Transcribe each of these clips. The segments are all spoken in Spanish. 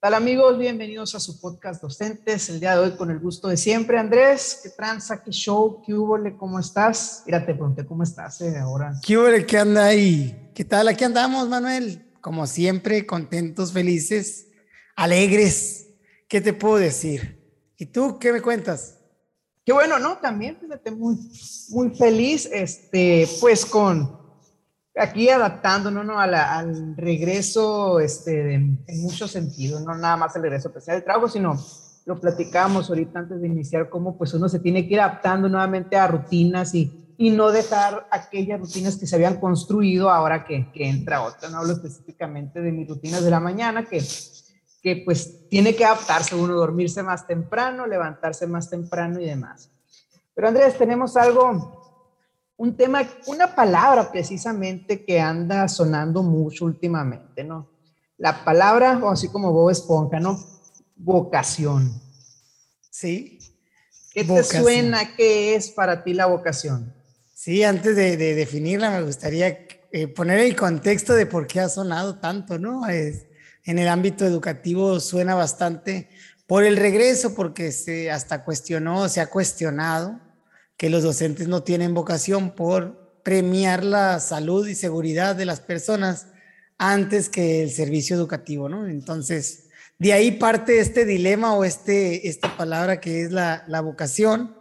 tal amigos? Bienvenidos a su podcast Docentes. El día de hoy con el gusto de siempre. Andrés, ¿qué tranza? ¿Qué show? ¿Qué hubo? ¿Cómo estás? Mira, te pregunté cómo estás eh, ahora. ¿Qué hubo? ¿Qué anda ahí? ¿Qué tal? Aquí andamos, Manuel. Como siempre, contentos, felices, alegres. ¿Qué te puedo decir? ¿Y tú qué me cuentas? Qué bueno, ¿no? También, fíjate, muy, muy feliz, este, pues con aquí adaptándonos ¿no? al regreso este, en muchos sentidos, no nada más el regreso especial del trabajo, sino lo platicamos ahorita antes de iniciar, cómo pues uno se tiene que ir adaptando nuevamente a rutinas y, y no dejar aquellas rutinas que se habían construido ahora que, que entra otra. No hablo específicamente de mis rutinas de la mañana, que, que pues tiene que adaptarse uno, dormirse más temprano, levantarse más temprano y demás. Pero Andrés, tenemos algo un tema, una palabra precisamente que anda sonando mucho últimamente, ¿no? La palabra, o así como Bob Esponja, ¿no? Vocación. Sí. ¿Qué te suena? ¿Qué es para ti la vocación? Sí, antes de, definirla, me gustaría eh, poner el contexto de por qué ha sonado tanto, ¿no? Es, en el ámbito educativo suena bastante por el regreso, porque se hasta cuestionó, se ha cuestionado que los docentes no tienen vocación por premiar la salud y seguridad de las personas antes que el servicio educativo, ¿no? Entonces, de ahí parte este dilema o este, esta palabra que es la, la vocación.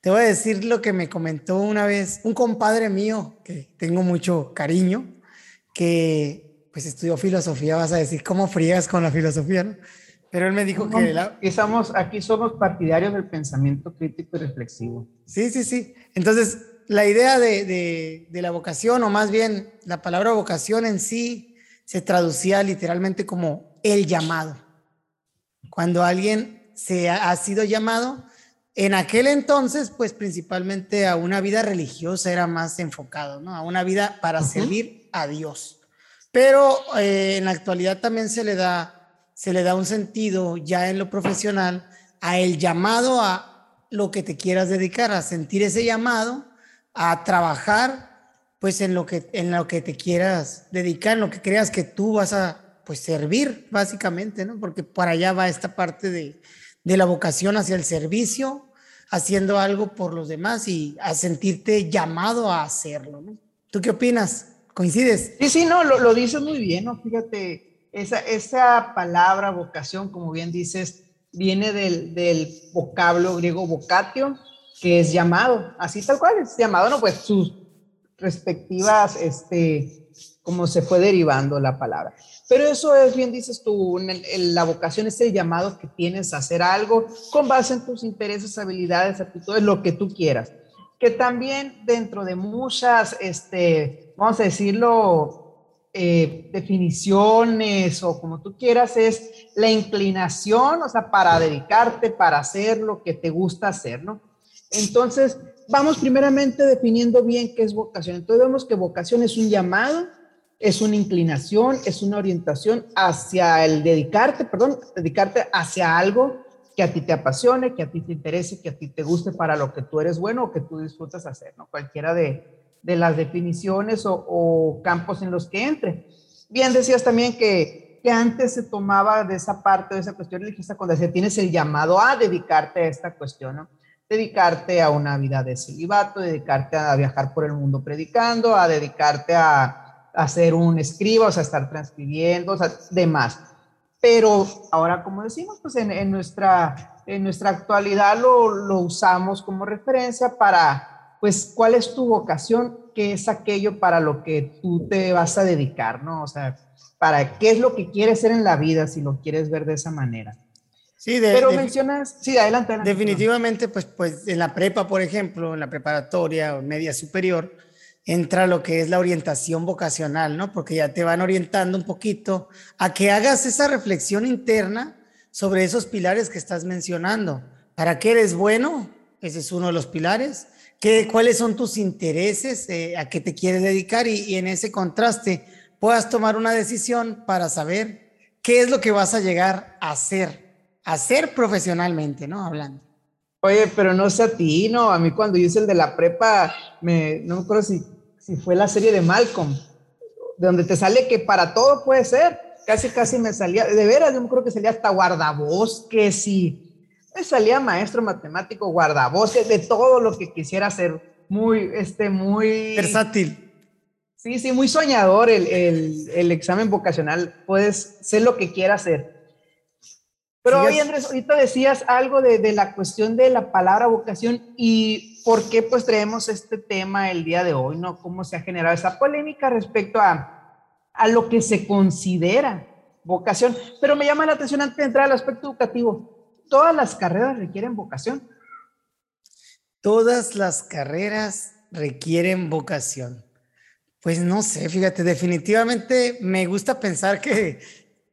Te voy a decir lo que me comentó una vez un compadre mío, que tengo mucho cariño, que pues estudió filosofía, vas a decir, ¿cómo frías con la filosofía? ¿no? Pero él me dijo que... La... aquí somos partidarios del pensamiento crítico y reflexivo. Sí, sí, sí. Entonces, la idea de, de, la vocación, o más bien la palabra vocación en sí, se traducía literalmente como el llamado. Cuando alguien se ha, ha sido llamado, en aquel entonces, pues principalmente a una vida religiosa era más enfocado, ¿no? A una vida para servir a Dios. Pero eh, en la actualidad también se le da se le da un sentido ya en lo profesional a el llamado a lo que te quieras dedicar, a sentir ese llamado, a trabajar pues en lo que, en lo que te quieras dedicar, en lo que creas que tú vas a pues servir básicamente, ¿no? Porque para allá va esta parte de, de la vocación hacia el servicio, haciendo algo por los demás y a sentirte llamado a hacerlo, ¿no? ¿Tú qué opinas? ¿Coincides? Sí, sí, no, lo, lo dices muy bien, ¿no? Fíjate, esa, esa palabra vocación, como bien dices, viene del, del vocablo griego vocatio, que es llamado, así tal cual, es llamado, no, pues sus respectivas, este, como se fue derivando la palabra. Pero eso es, bien dices tú, la vocación es el llamado que tienes a hacer algo con base en tus intereses, habilidades, actitudes, lo que tú quieras. Que también dentro de muchas, este, vamos a decirlo, eh, definiciones o como tú quieras, es la inclinación, o sea, para dedicarte, para hacer lo que te gusta hacer, ¿no? Entonces, vamos primeramente definiendo bien qué es vocación. Entonces, vemos que vocación es un llamado, es una inclinación, es una orientación hacia el dedicarte, perdón, dedicarte hacia algo que a ti te apasione, que a ti te interese, que a ti te guste para lo que tú eres bueno o que tú disfrutas hacer, ¿no? Cualquiera de, de las definiciones o, campos en los que entre. Bien, decías también que, que, antes se tomaba de esa parte, de esa cuestión religiosa, cuando decía, tienes el llamado a dedicarte a esta cuestión, ¿no? Dedicarte a una vida de celibato, dedicarte a viajar por el mundo predicando, a dedicarte a, a ser un escriba, o sea, estar transcribiendo, o sea, demás. Pero ahora, como decimos, pues en, en nuestra, en nuestra actualidad lo, lo usamos como referencia para pues, ¿cuál es tu vocación? ¿Qué es aquello para lo que tú te vas a dedicar, no? O sea, para qué es lo que quieres ser en la vida, si lo quieres ver de esa manera. Sí, de, pero mencionas, sí, adelante, adelante. Definitivamente, pues, pues en la prepa, por ejemplo, en la preparatoria o media superior, entra lo que es la orientación vocacional, ¿no? Porque ya te van orientando un poquito a que hagas esa reflexión interna sobre esos pilares que estás mencionando. ¿Para qué eres bueno? Ese es uno de los pilares. ¿Qué, ¿Cuáles son tus intereses? Eh, ¿A qué te quieres dedicar? Y, en ese contraste puedas tomar una decisión para saber qué es lo que vas a llegar a hacer, a hacer profesionalmente, ¿no? Hablando. Oye, pero no sé a ti, ¿no? A mí cuando yo hice el de la prepa, me, no me acuerdo si, si fue la serie de Malcolm, de donde te sale que para todo puede ser, casi, casi me salía, de veras, yo creo que salía hasta guardabosques y me salía maestro matemático, guardabosques, de todo lo que quisiera hacer. Muy, este, muy... Versátil. Sí, sí, muy soñador el, el, el examen vocacional. Puedes ser lo que quieras hacer. Pero hoy, Andrés, ahorita decías algo de, de, la cuestión de la palabra vocación y por qué pues traemos este tema el día de hoy, ¿no? Cómo se ha generado esa polémica respecto a, a lo que se considera vocación. Pero me llama la atención antes de entrar al aspecto educativo. ¿Todas las carreras requieren vocación? Todas las carreras requieren vocación. Pues no sé, fíjate, definitivamente me gusta pensar que,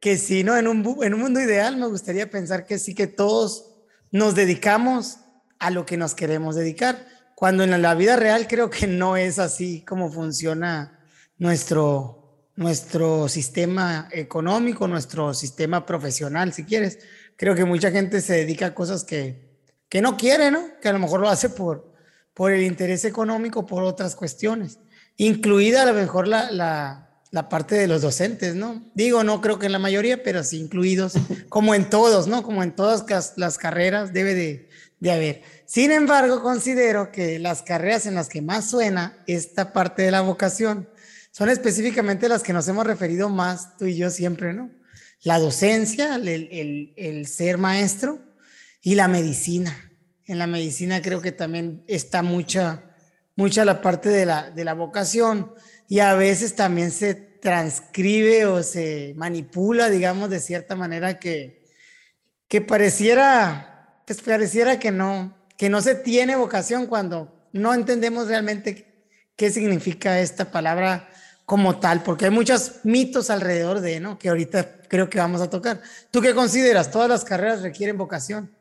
que sí, ¿no? En un, en un mundo ideal me gustaría pensar que sí, que todos nos dedicamos a lo que nos queremos dedicar, cuando en la vida real creo que no es así como funciona nuestro, nuestro sistema económico, nuestro sistema profesional, si quieres. Creo que mucha gente se dedica a cosas que, que no quiere, ¿no? Que a lo mejor lo hace por, por el interés económico, por otras cuestiones incluida a lo mejor la, la, la, parte de los docentes, ¿no? Digo, no creo que en la mayoría, pero sí incluidos, como en todos, ¿no? Como en todas las carreras debe de, de haber. Sin embargo, considero que las carreras en las que más suena esta parte de la vocación son específicamente las que nos hemos referido más tú y yo siempre, ¿no? La docencia, el, el, ser maestro y la medicina. En la medicina creo que también está mucha, mucha la parte de la, de la vocación y a veces también se transcribe o se manipula, digamos, de cierta manera que, que pareciera, pues pareciera que no, que no se tiene vocación cuando no entendemos realmente qué significa esta palabra como tal, porque hay muchos mitos alrededor de, ¿no? Que ahorita creo que vamos a tocar. ¿Tú qué consideras? ¿Todas las carreras requieren vocación?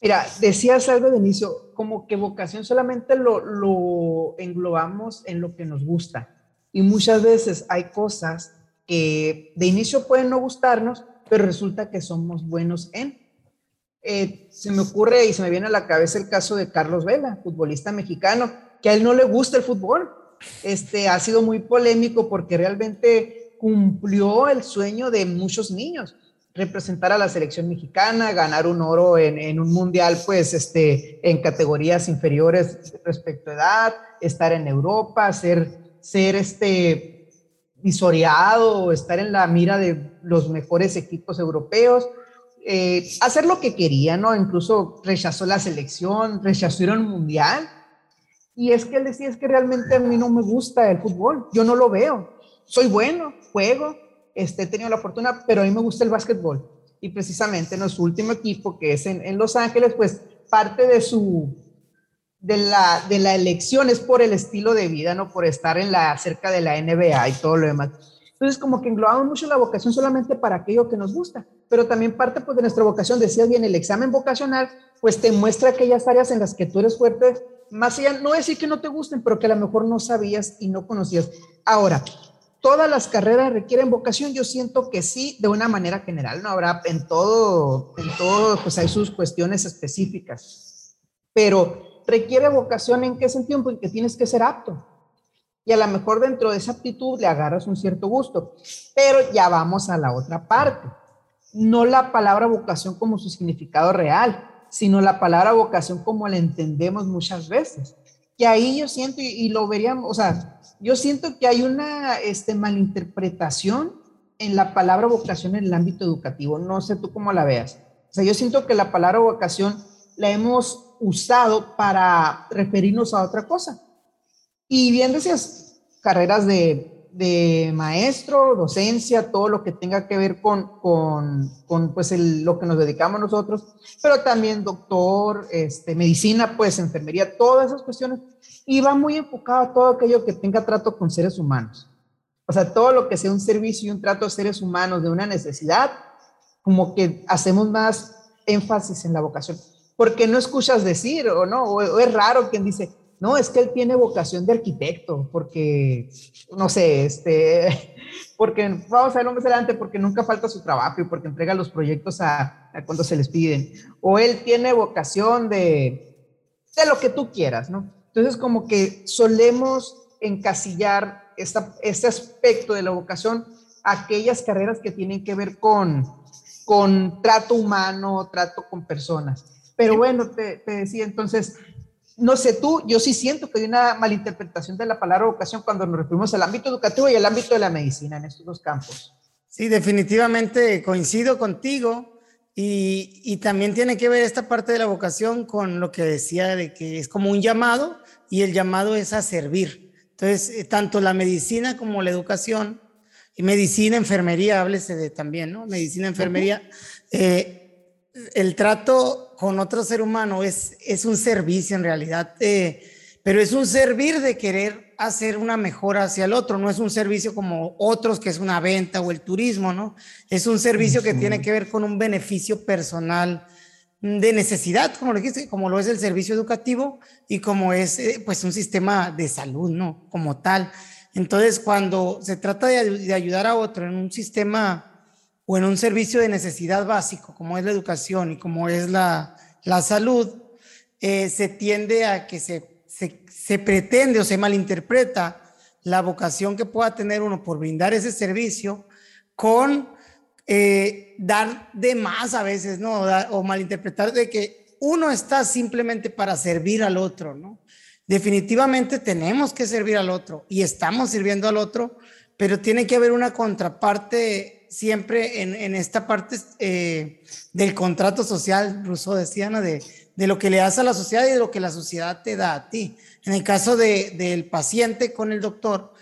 Mira, decías algo de inicio, como que vocación solamente lo, lo, englobamos en lo que nos gusta. Y muchas veces hay cosas que de inicio pueden no gustarnos, pero resulta que somos buenos en. Eh, se me ocurre y se me viene a la cabeza el caso de Carlos Vela, futbolista mexicano, que a él no le gusta el fútbol. Este ha sido muy polémico porque realmente cumplió el sueño de muchos niños representar a la selección mexicana, ganar un oro en, un mundial, pues, este, en categorías inferiores respecto a edad, estar en Europa, ser, ser este, visoreado, estar en la mira de los mejores equipos europeos, eh, hacer lo que quería, ¿no? Incluso rechazó la selección, rechazó ir a un mundial. Y es que él decía, es que realmente a mí no me gusta el fútbol, yo no lo veo. Soy bueno, juego, este, he tenido la fortuna, pero a mí me gusta el básquetbol. Y precisamente en su último equipo, que es en, Los Ángeles, pues parte de su, de la, de la elección es por el estilo de vida, ¿no? Por estar en la, cerca de la NBA y todo lo demás. Entonces, como que englobamos mucho la vocación solamente para aquello que nos gusta, pero también parte pues, de nuestra vocación, decías bien, el examen vocacional, pues te muestra aquellas áreas en las que tú eres fuerte, más allá, no decir que no te gusten, pero que a lo mejor no sabías y no conocías. Ahora, todas las carreras requieren vocación, yo siento que sí, de una manera general, no habrá en todo, en todo, pues hay sus cuestiones específicas, pero requiere vocación en qué sentido, porque tienes que ser apto. Y a lo mejor dentro de esa aptitud le agarras un cierto gusto, pero ya vamos a la otra parte. No la palabra vocación como su significado real, sino la palabra vocación como la entendemos muchas veces. Que ahí yo siento, y, lo veríamos, o sea, yo siento que hay una este, malinterpretación en la palabra vocación en el ámbito educativo. No sé tú cómo la veas. O sea, yo siento que la palabra vocación la hemos usado para referirnos a otra cosa. Y bien decías, carreras de, maestro, docencia, todo lo que tenga que ver con, con, pues lo que nos dedicamos nosotros, pero también doctor, este, medicina, pues enfermería, todas esas cuestiones y va muy enfocado a todo aquello que tenga trato con seres humanos. O sea, todo lo que sea un servicio y un trato a seres humanos de una necesidad, como que hacemos más énfasis en la vocación. Porque no escuchas decir, o no, o, es raro quien dice, no, es que él tiene vocación de arquitecto, porque, no sé, este, porque, vamos a verlo más adelante, porque nunca falta su trabajo y porque entrega los proyectos a, a cuando se les piden. O él tiene vocación de, de lo que tú quieras, ¿no? Entonces, como que solemos encasillar esta, este aspecto de la vocación aquellas carreras que tienen que ver con, con trato humano, trato con personas. Pero bueno, te, te decía entonces, no sé tú, yo sí siento que hay una malinterpretación de la palabra vocación cuando nos referimos al ámbito educativo y al ámbito de la medicina en estos dos campos. Sí, definitivamente coincido contigo y, y, también tiene que ver esta parte de la vocación con lo que decía de que es como un llamado y el llamado es a servir. Entonces, eh, tanto la medicina como la educación, y medicina, enfermería, háblese de también, ¿no? Medicina, enfermería, eh, el trato con otro ser humano es, es un servicio en realidad, eh, pero es un servir de querer hacer una mejora hacia el otro, no es un servicio como otros que es una venta o el turismo, ¿no? Es un servicio que tiene que ver con un beneficio personal de necesidad, como lo dijiste, como lo es el servicio educativo y como es eh, pues un sistema de salud, ¿no? Como tal. Entonces, cuando se trata de, ayudar a otro en un sistema o en un servicio de necesidad básico, como es la educación y como es la, la salud, eh, se tiende a que se se, pretende o se malinterpreta la vocación que pueda tener uno por brindar ese servicio con eh, dar de más a veces, ¿no? O, malinterpretar de que uno está simplemente para servir al otro, ¿no? Definitivamente tenemos que servir al otro y estamos sirviendo al otro, pero tiene que haber una contraparte siempre en, esta parte eh, del contrato social, Rousseau decía, ¿no? De, de lo que le das a la sociedad y de lo que la sociedad te da a ti. En el caso de, del paciente con el doctor,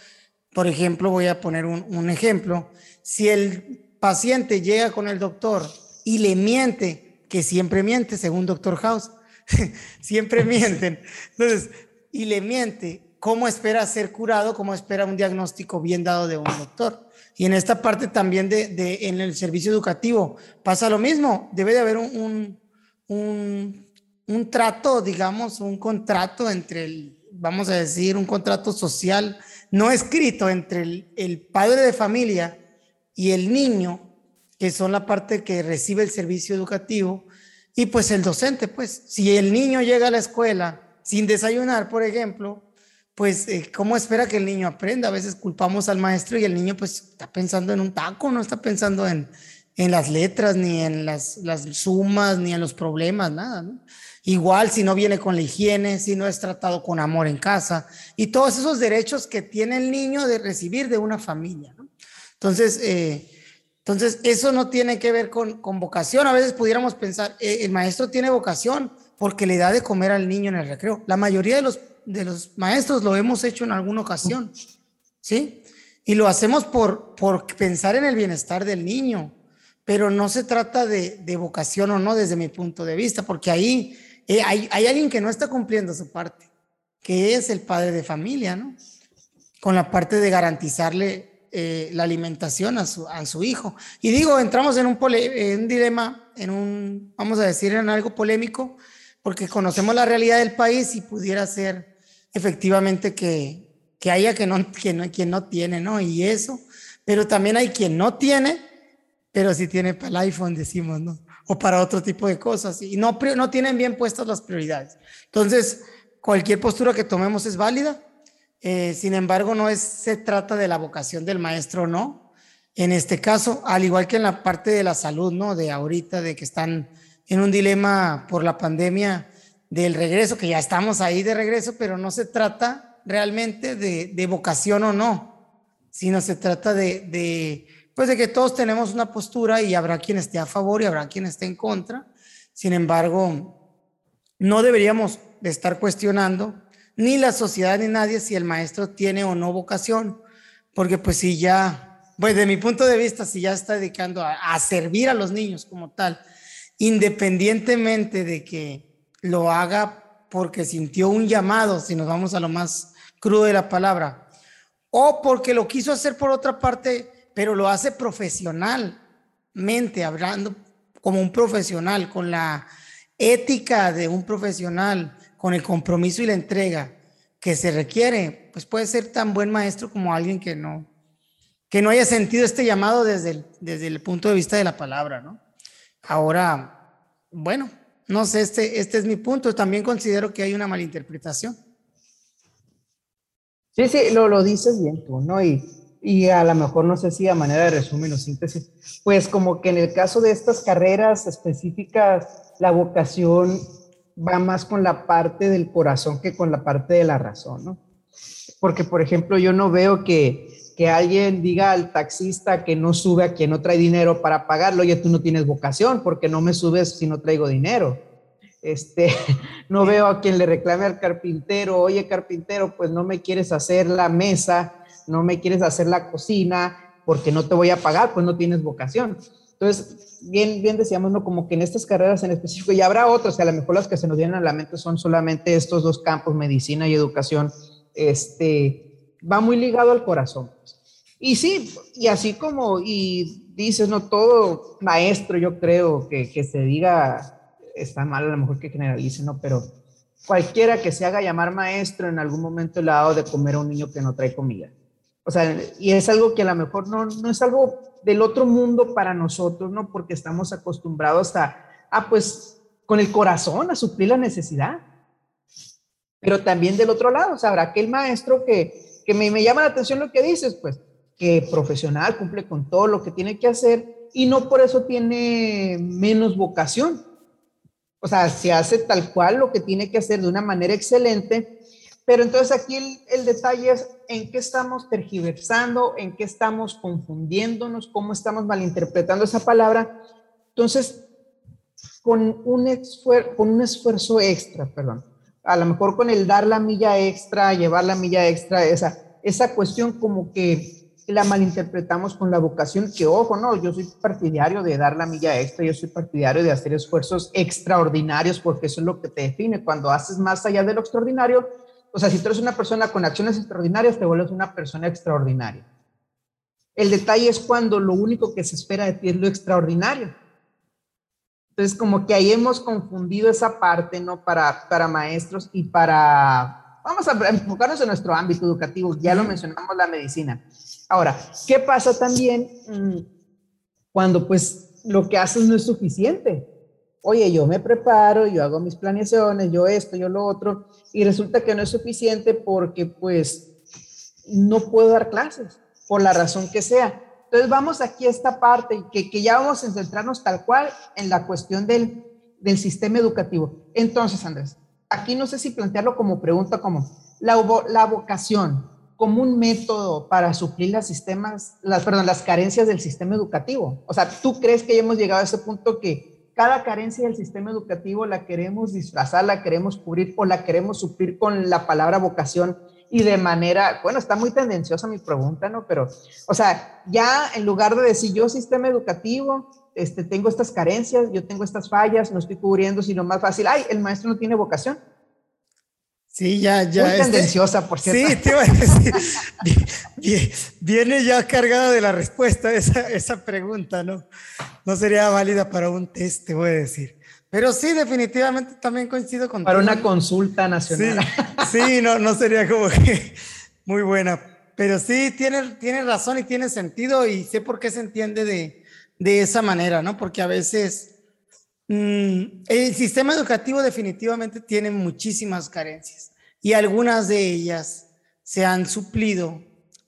por ejemplo, voy a poner un, un ejemplo, si el paciente llega con el doctor y le miente, que siempre miente, según doctor House, siempre mienten, entonces, y le miente, ¿cómo espera ser curado? ¿Cómo espera un diagnóstico bien dado de un doctor? Y en esta parte también de, en el servicio educativo pasa lo mismo, debe de haber un, un un trato, digamos, un contrato entre el, vamos a decir, un contrato social no escrito entre el, padre de familia y el niño, que son la parte que recibe el servicio educativo, y pues el docente, pues, si el niño llega a la escuela sin desayunar, por ejemplo, pues, eh, ¿cómo espera que el niño aprenda? A veces culpamos al maestro y el niño, pues, está pensando en un taco, no está pensando en, en las letras, ni en las, las sumas, ni en los problemas, nada. Igual si no viene con la higiene, si no es tratado con amor en casa y todos esos derechos que tiene el niño de recibir de una familia. Entonces, eh, entonces, eso no tiene que ver con, con vocación. A veces pudiéramos pensar, eh, el maestro tiene vocación porque le da de comer al niño en el recreo. La mayoría de los, de los maestros lo hemos hecho en alguna ocasión, ¿sí? Y lo hacemos por, por pensar en el bienestar del niño, pero no se trata de, de vocación o no desde mi punto de vista, porque ahí eh, hay, alguien que no está cumpliendo su parte, que es el padre de familia, ¿no? Con la parte de garantizarle eh, la alimentación a su, a su hijo. Y digo, entramos en un, en un dilema, en un, vamos a decir, en algo polémico, porque conocemos la realidad del país y pudiera ser efectivamente que, que haya que no, que no, quien no tiene, ¿no? Y eso, pero también hay quien no tiene, pero sí tiene para el iPhone, decimos, ¿no? o para otro tipo de cosas y no, no tienen bien puestas las prioridades. Entonces, cualquier postura que tomemos es válida. Eh, sin embargo, no es, se trata de la vocación del maestro, no. En este caso, al igual que en la parte de la salud, ¿no? De ahorita, de que están en un dilema por la pandemia del regreso, que ya estamos ahí de regreso, pero no se trata realmente de, de vocación o no, sino se trata de, de pues de que todos tenemos una postura y habrá quien esté a favor y habrá quien esté en contra. Sin embargo, no deberíamos de estar cuestionando ni la sociedad ni nadie si el maestro tiene o no vocación, porque pues si ya, pues de mi punto de vista, si ya está dedicando a servir a los niños como tal, independientemente de que lo haga porque sintió un llamado, si nos vamos a lo más crudo de la palabra, o porque lo quiso hacer por otra parte pero lo hace profesionalmente, hablando como un profesional, con la ética de un profesional, con el compromiso y la entrega que se requiere, pues puede ser tan buen maestro como alguien que no, que no haya sentido este llamado desde desde el punto de vista de la palabra, ¿no? Ahora, bueno, no sé, este, este es mi punto. También considero que hay una malinterpretación. Sí, sí, lo, lo dices bien tú, ¿no? Y y a lo mejor no sé si a manera de resumen o síntesis, pues como que en el caso de estas carreras específicas, la vocación va más con la parte del corazón que con la parte de la razón, ¿no? Porque, por ejemplo, yo no veo que, que alguien diga al taxista que no sube a quien no trae dinero para pagarlo, oye, tú no tienes vocación porque no me subes si no traigo dinero. Este, no veo a quien le reclame al carpintero, oye, carpintero, pues no me quieres hacer la mesa no me quieres hacer la cocina porque no te voy a pagar, pues no tienes vocación. Entonces, bien, bien decíamos, ¿no? Como que en estas carreras en específico, y habrá otras, a lo mejor las que se nos vienen a la mente son solamente estos dos campos, medicina y educación, este, va muy ligado al corazón. Y sí, y así como, y dices, no, todo maestro, yo creo que, que se diga, está mal a lo mejor que generalice, ¿no? Pero cualquiera que se haga llamar maestro en algún momento le ha dado de comer a un niño que no trae comida. O sea, y es algo que a lo mejor no, no es algo del otro mundo para nosotros, ¿no? Porque estamos acostumbrados a, ah, pues, con el corazón a suplir la necesidad. Pero también del otro lado, o sea, habrá aquel maestro que, que me, llama la atención lo que dices, pues, que profesional, cumple con todo lo que tiene que hacer y no por eso tiene menos vocación. O sea, se hace tal cual lo que tiene que hacer de una manera excelente pero entonces aquí el, detalle es en qué estamos tergiversando, en qué estamos confundiéndonos, cómo estamos malinterpretando esa palabra. Entonces, con un, con un esfuerzo extra, perdón, a lo mejor con el dar la milla extra, llevar la milla extra, esa, esa cuestión como que la malinterpretamos con la vocación, que ojo, no, yo soy partidario de dar la milla extra, yo soy partidario de hacer esfuerzos extraordinarios, porque eso es lo que te define. Cuando haces más allá de lo extraordinario, o sea, si tú eres una persona con acciones extraordinarias, te vuelves una persona extraordinaria. El detalle es cuando lo único que se espera de ti es lo extraordinario. Entonces, como que ahí hemos confundido esa parte, ¿no? Para, para maestros y para, vamos a enfocarnos en nuestro ámbito educativo, ya lo mencionamos, la medicina. Ahora, ¿qué pasa también mm, cuando pues lo que haces no es suficiente? oye, yo me preparo, yo hago mis planeaciones, yo esto, yo lo otro, y resulta que no es suficiente porque pues no puedo dar clases, por la razón que sea. Entonces vamos aquí a esta parte, que, que ya vamos a centrarnos tal cual en la cuestión del, del sistema educativo. Entonces, Andrés, aquí no sé si plantearlo como pregunta, como la, la vocación como un método para suplir las sistemas, las, perdón, las carencias del sistema educativo. O sea, ¿tú crees que ya hemos llegado a ese punto que cada carencia del sistema educativo la queremos disfrazar, la queremos cubrir o la queremos suplir con la palabra vocación y de manera, bueno, está muy tendenciosa mi pregunta, ¿no? Pero, o sea, ya en lugar de decir yo sistema educativo, este, tengo estas carencias, yo tengo estas fallas, no estoy cubriendo, sino más fácil, ay, el maestro no tiene vocación. Sí, ya, ya. Muy tendenciosa, por cierto. Sí, te iba a decir. viene ya cargada de la respuesta esa, esa pregunta, ¿no? No sería válida para un test, te voy a decir. Pero sí, definitivamente también coincido con Para una consulta nacional. Sí, no, no sería como que muy buena. Pero sí, tiene, tiene razón y tiene sentido y sé por qué se entiende de, de esa manera, ¿no? Porque a veces Mm, el sistema educativo definitivamente tiene muchísimas carencias y algunas de ellas se han suplido,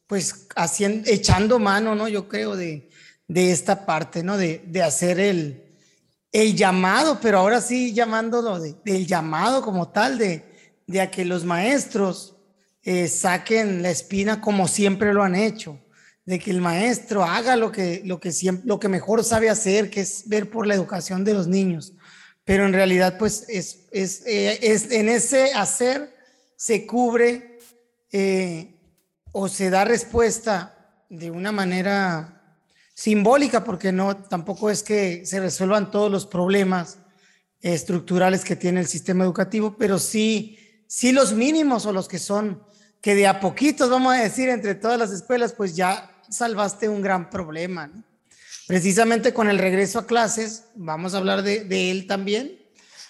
pues haciendo, echando mano, ¿no? Yo creo de, de esta parte, ¿no? De, de hacer el, el llamado, pero ahora sí llamándolo de, del llamado como tal, de, de a que los maestros eh, saquen la espina como siempre lo han hecho de que el maestro haga lo que, lo que, siempre, lo que mejor sabe hacer, que es ver por la educación de los niños. Pero en realidad, pues es, es, eh, es en ese hacer se cubre eh, o se da respuesta de una manera simbólica, porque no, tampoco es que se resuelvan todos los problemas estructurales que tiene el sistema educativo, pero sí, sí los mínimos o los que son que de a poquitos, vamos a decir, entre todas las escuelas, pues ya salvaste un gran problema. Precisamente con el regreso a clases, vamos a hablar de, él también,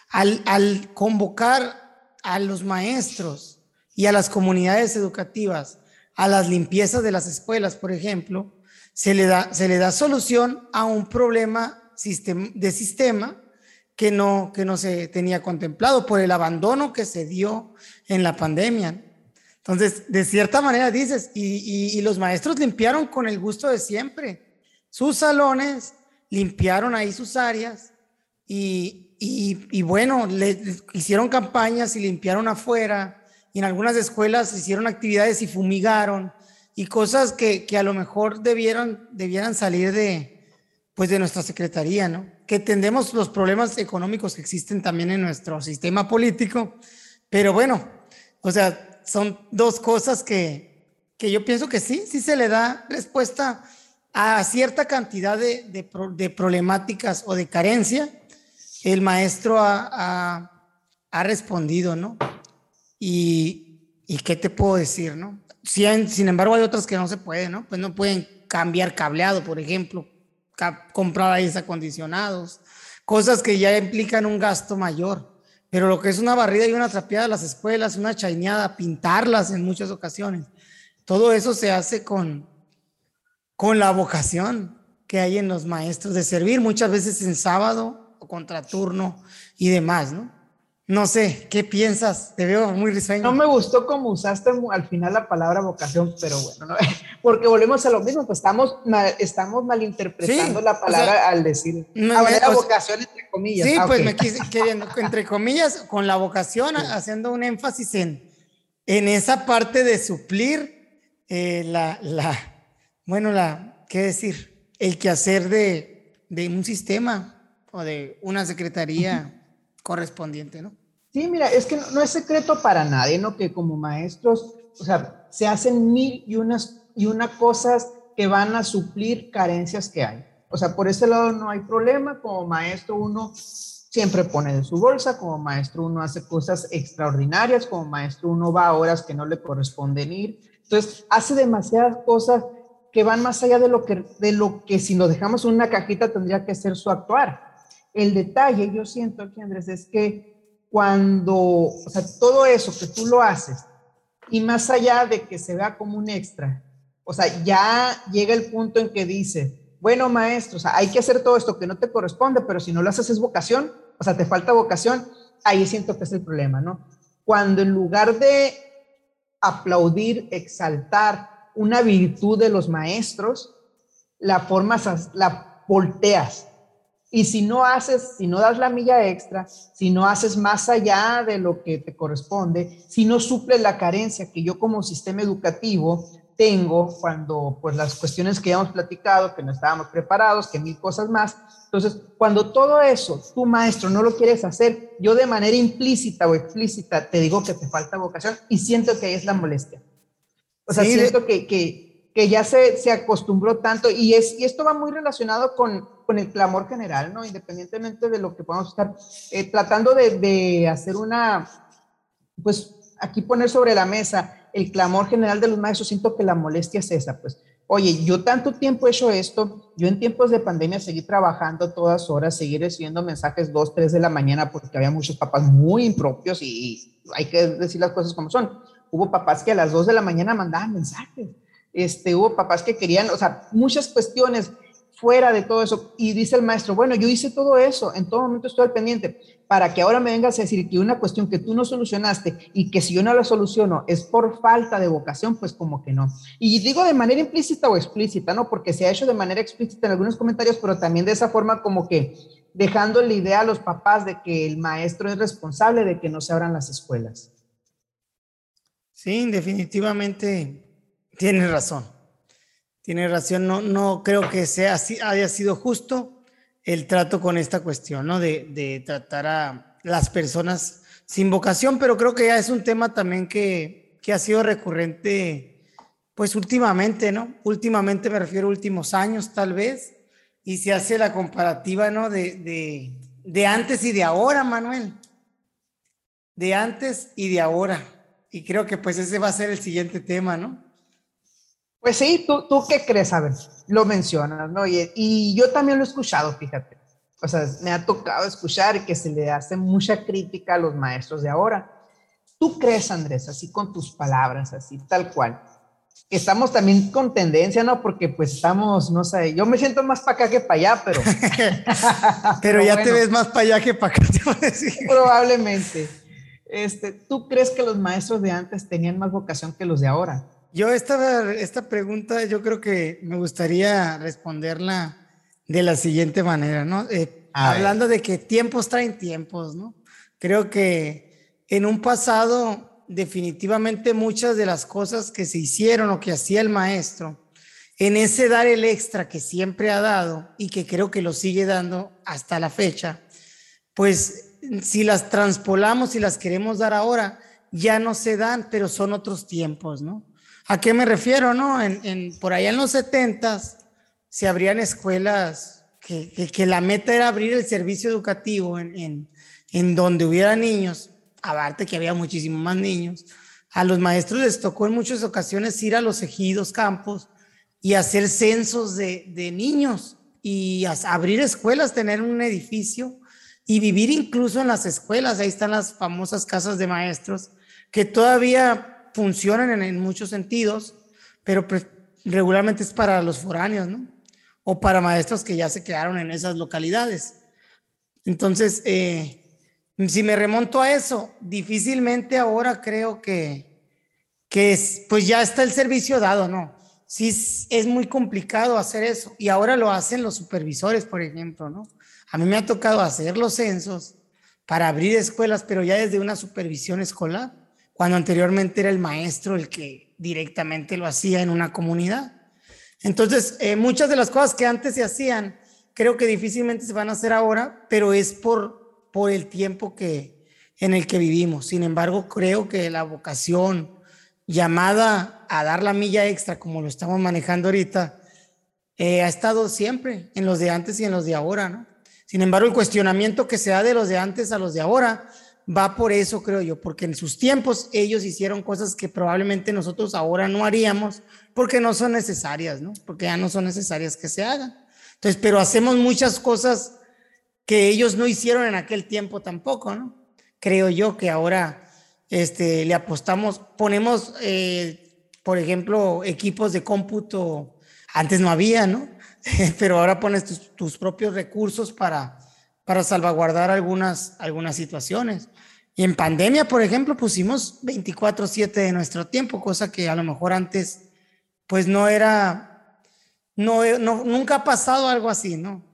al, al, convocar a los maestros y a las comunidades educativas a las limpiezas de las escuelas, por ejemplo, se le da, se le da solución a un problema de sistema que no, que no se tenía contemplado por el abandono que se dio en la pandemia. Entonces, de cierta manera dices, y, los maestros limpiaron con el gusto de siempre. Sus salones, limpiaron ahí sus áreas y, y, y bueno, le, hicieron campañas y limpiaron afuera. Y en algunas escuelas hicieron actividades y fumigaron y cosas que, que a lo mejor debieron, debieran salir de, pues de nuestra secretaría, ¿no? Que entendemos los problemas económicos que existen también en nuestro sistema político, pero bueno, o sea, son dos cosas que, que yo pienso que sí, sí se le da respuesta a cierta cantidad de, de, problemáticas o de carencia. El maestro ha, ha, respondido, ¿no? Y, y, qué te puedo decir, ¿no? Sin, sin embargo, hay otras que no se pueden, ¿no? Pues no pueden cambiar cableado, por ejemplo, comprar aires acondicionados, cosas que ya implican un gasto mayor. Pero lo que es una barrida y una trapeada de las escuelas, una chaineada, pintarlas en muchas ocasiones, todo eso se hace con, con la vocación que hay en los maestros de servir, muchas veces en sábado o contraturno y demás, ¿no? No sé, ¿qué piensas? Te veo muy risueño. No me gustó cómo usaste al final la palabra vocación, pero bueno, porque volvemos a lo mismo, pues estamos, estamos malinterpretando la palabra al decir, a ah, vocación entre comillas. Sí, ah, pues me quise, queriendo, entre comillas, con la vocación, haciendo un énfasis en, en esa parte de suplir eh, la, la, bueno, la, ¿qué decir? El quehacer de, de un sistema o de una secretaría correspondiente, ¿no? Sí, mira, es que no, es secreto para nadie, ¿no? Que como maestros, o sea, se hacen mil y unas y una cosas que van a suplir carencias que hay. O sea, por ese lado no hay problema. Como maestro uno siempre pone de su bolsa, como maestro uno hace cosas extraordinarias, como maestro uno va a horas que no le corresponden ir. Entonces, hace demasiadas cosas que van más allá de lo que, de lo que si nos dejamos en una cajita tendría que ser su actuar. El detalle, yo siento aquí, Andrés, es que cuando, o sea, todo eso que tú lo haces, y más allá de que se vea como un extra, o sea, ya llega el punto en que dice, bueno, maestro, o sea, hay que hacer todo esto que no te corresponde, pero si no lo haces es vocación, o sea, te falta vocación, ahí siento que es el problema, ¿no? Cuando en lugar de aplaudir, exaltar una virtud de los maestros, la formas, la volteas y si no haces, si no das la milla extra, si no haces más allá de lo que te corresponde, si no suples la carencia que yo como sistema educativo tengo cuando, pues las cuestiones que ya hemos platicado, que no estábamos preparados, que mil cosas más. Entonces, cuando todo eso, tu maestro no lo quieres hacer, yo de manera implícita o explícita te digo que te falta vocación y siento que ahí es la molestia. O sea, siento que, que, que, ya se, se acostumbró tanto y, es, y esto va muy relacionado con con el clamor general, ¿no? Independientemente de lo que podamos estar eh, tratando de, de, hacer una, pues aquí poner sobre la mesa el clamor general de los maestros, siento que la molestia es esa, pues, oye, yo tanto tiempo he hecho esto, yo en tiempos de pandemia seguí trabajando todas horas, seguí recibiendo mensajes 2, 3 de la mañana porque había muchos papás muy impropios y hay que decir las cosas como son. Hubo papás que a las 2 de la mañana mandaban mensajes. Este, hubo papás que querían, o sea, muchas cuestiones fuera de todo eso. Y dice el maestro, bueno, yo hice todo eso, en todo momento estoy al pendiente, para que ahora me vengas a decir que una cuestión que tú no solucionaste y que si yo no la soluciono es por falta de vocación, pues como que no. Y digo de manera implícita o explícita, ¿no? Porque se ha hecho de manera explícita en algunos comentarios, pero también de esa forma como que dejando la idea a los papás de que el maestro es responsable de que no se abran las escuelas. Sí, definitivamente tienes razón. Tiene razón, no, no creo que sea haya sido justo el trato con esta cuestión, ¿no? De, tratar a las personas sin vocación, pero creo que ya es un tema también que, que ha sido recurrente, pues últimamente, ¿no? Últimamente me refiero a últimos años, tal vez, y se hace la comparativa, ¿no? De, de antes y de ahora, Manuel. De antes y de ahora. Y creo que pues ese va a ser el siguiente tema, ¿no? Pues sí, ¿tú, tú qué crees? A ver, lo mencionas, ¿no? Y, y yo también lo he escuchado, fíjate. O sea, me ha tocado escuchar que se le hace mucha crítica a los maestros de ahora. ¿Tú crees, Andrés, así con tus palabras, así tal cual? Estamos también con tendencia, ¿no? Porque pues estamos, no sé, yo me siento más para acá que para allá, pero... pero, ya te ves más para allá que para acá, te voy a decir. Probablemente. Este, ¿Tú crees que los maestros de antes tenían más vocación que los de ahora? Yo esta, esta pregunta yo creo que me gustaría responderla de la siguiente manera, ¿no? Eh, hablando de que tiempos traen tiempos, ¿no? Creo que en un pasado definitivamente muchas de las cosas que se hicieron o que hacía el maestro, en ese dar el extra que siempre ha dado y que creo que lo sigue dando hasta la fecha, pues si las transpolamos y las queremos dar ahora, ya no se dan, pero son otros tiempos, ¿no? ¿A qué me refiero, no? En, por allá en los setentas se abrían escuelas que, la meta era abrir el servicio educativo en, donde hubiera niños, aparte que había muchísimos más niños. A los maestros les tocó en muchas ocasiones ir a los ejidos, campos y hacer censos de niños y abrir escuelas, tener un edificio y vivir incluso en las escuelas. Ahí están las famosas casas de maestros que todavía funcionan en, muchos sentidos, pero pues, regularmente es para los foráneos, ¿no? O para maestros que ya se quedaron en esas localidades. Entonces, eh, si me remonto a eso, difícilmente ahora creo que, que es, pues ya está el servicio dado, ¿no? Sí, es muy complicado hacer eso. Y ahora lo hacen los supervisores, por ejemplo, ¿no? A mí me ha tocado hacer los censos para abrir escuelas, pero ya desde una supervisión escolar cuando anteriormente era el maestro el que directamente lo hacía en una comunidad. Entonces, eh, muchas de las cosas que antes se hacían, creo que difícilmente se van a hacer ahora, pero es por, por el tiempo que, en el que vivimos. Sin embargo, creo que la vocación llamada a dar la milla extra, como lo estamos manejando ahorita, eh, ha estado siempre en los de antes y en los de ahora, ¿no? Sin embargo, el cuestionamiento que se da de los de antes a los de ahora va por eso, creo yo, porque en sus tiempos ellos hicieron cosas que probablemente nosotros ahora no haríamos porque no son necesarias, ¿no? Porque ya no son necesarias que se hagan. Entonces, pero hacemos muchas cosas que ellos no hicieron en aquel tiempo tampoco, ¿no? Creo yo que ahora este, le apostamos, ponemos, eh, por ejemplo, equipos de cómputo, antes no había, ¿no? pero ahora pones tus, tus propios recursos para para salvaguardar algunas, algunas situaciones. Y en pandemia, por ejemplo, pusimos 24/7 de nuestro tiempo, cosa que a lo mejor antes, pues no era, no, no nunca ha pasado algo así, ¿no?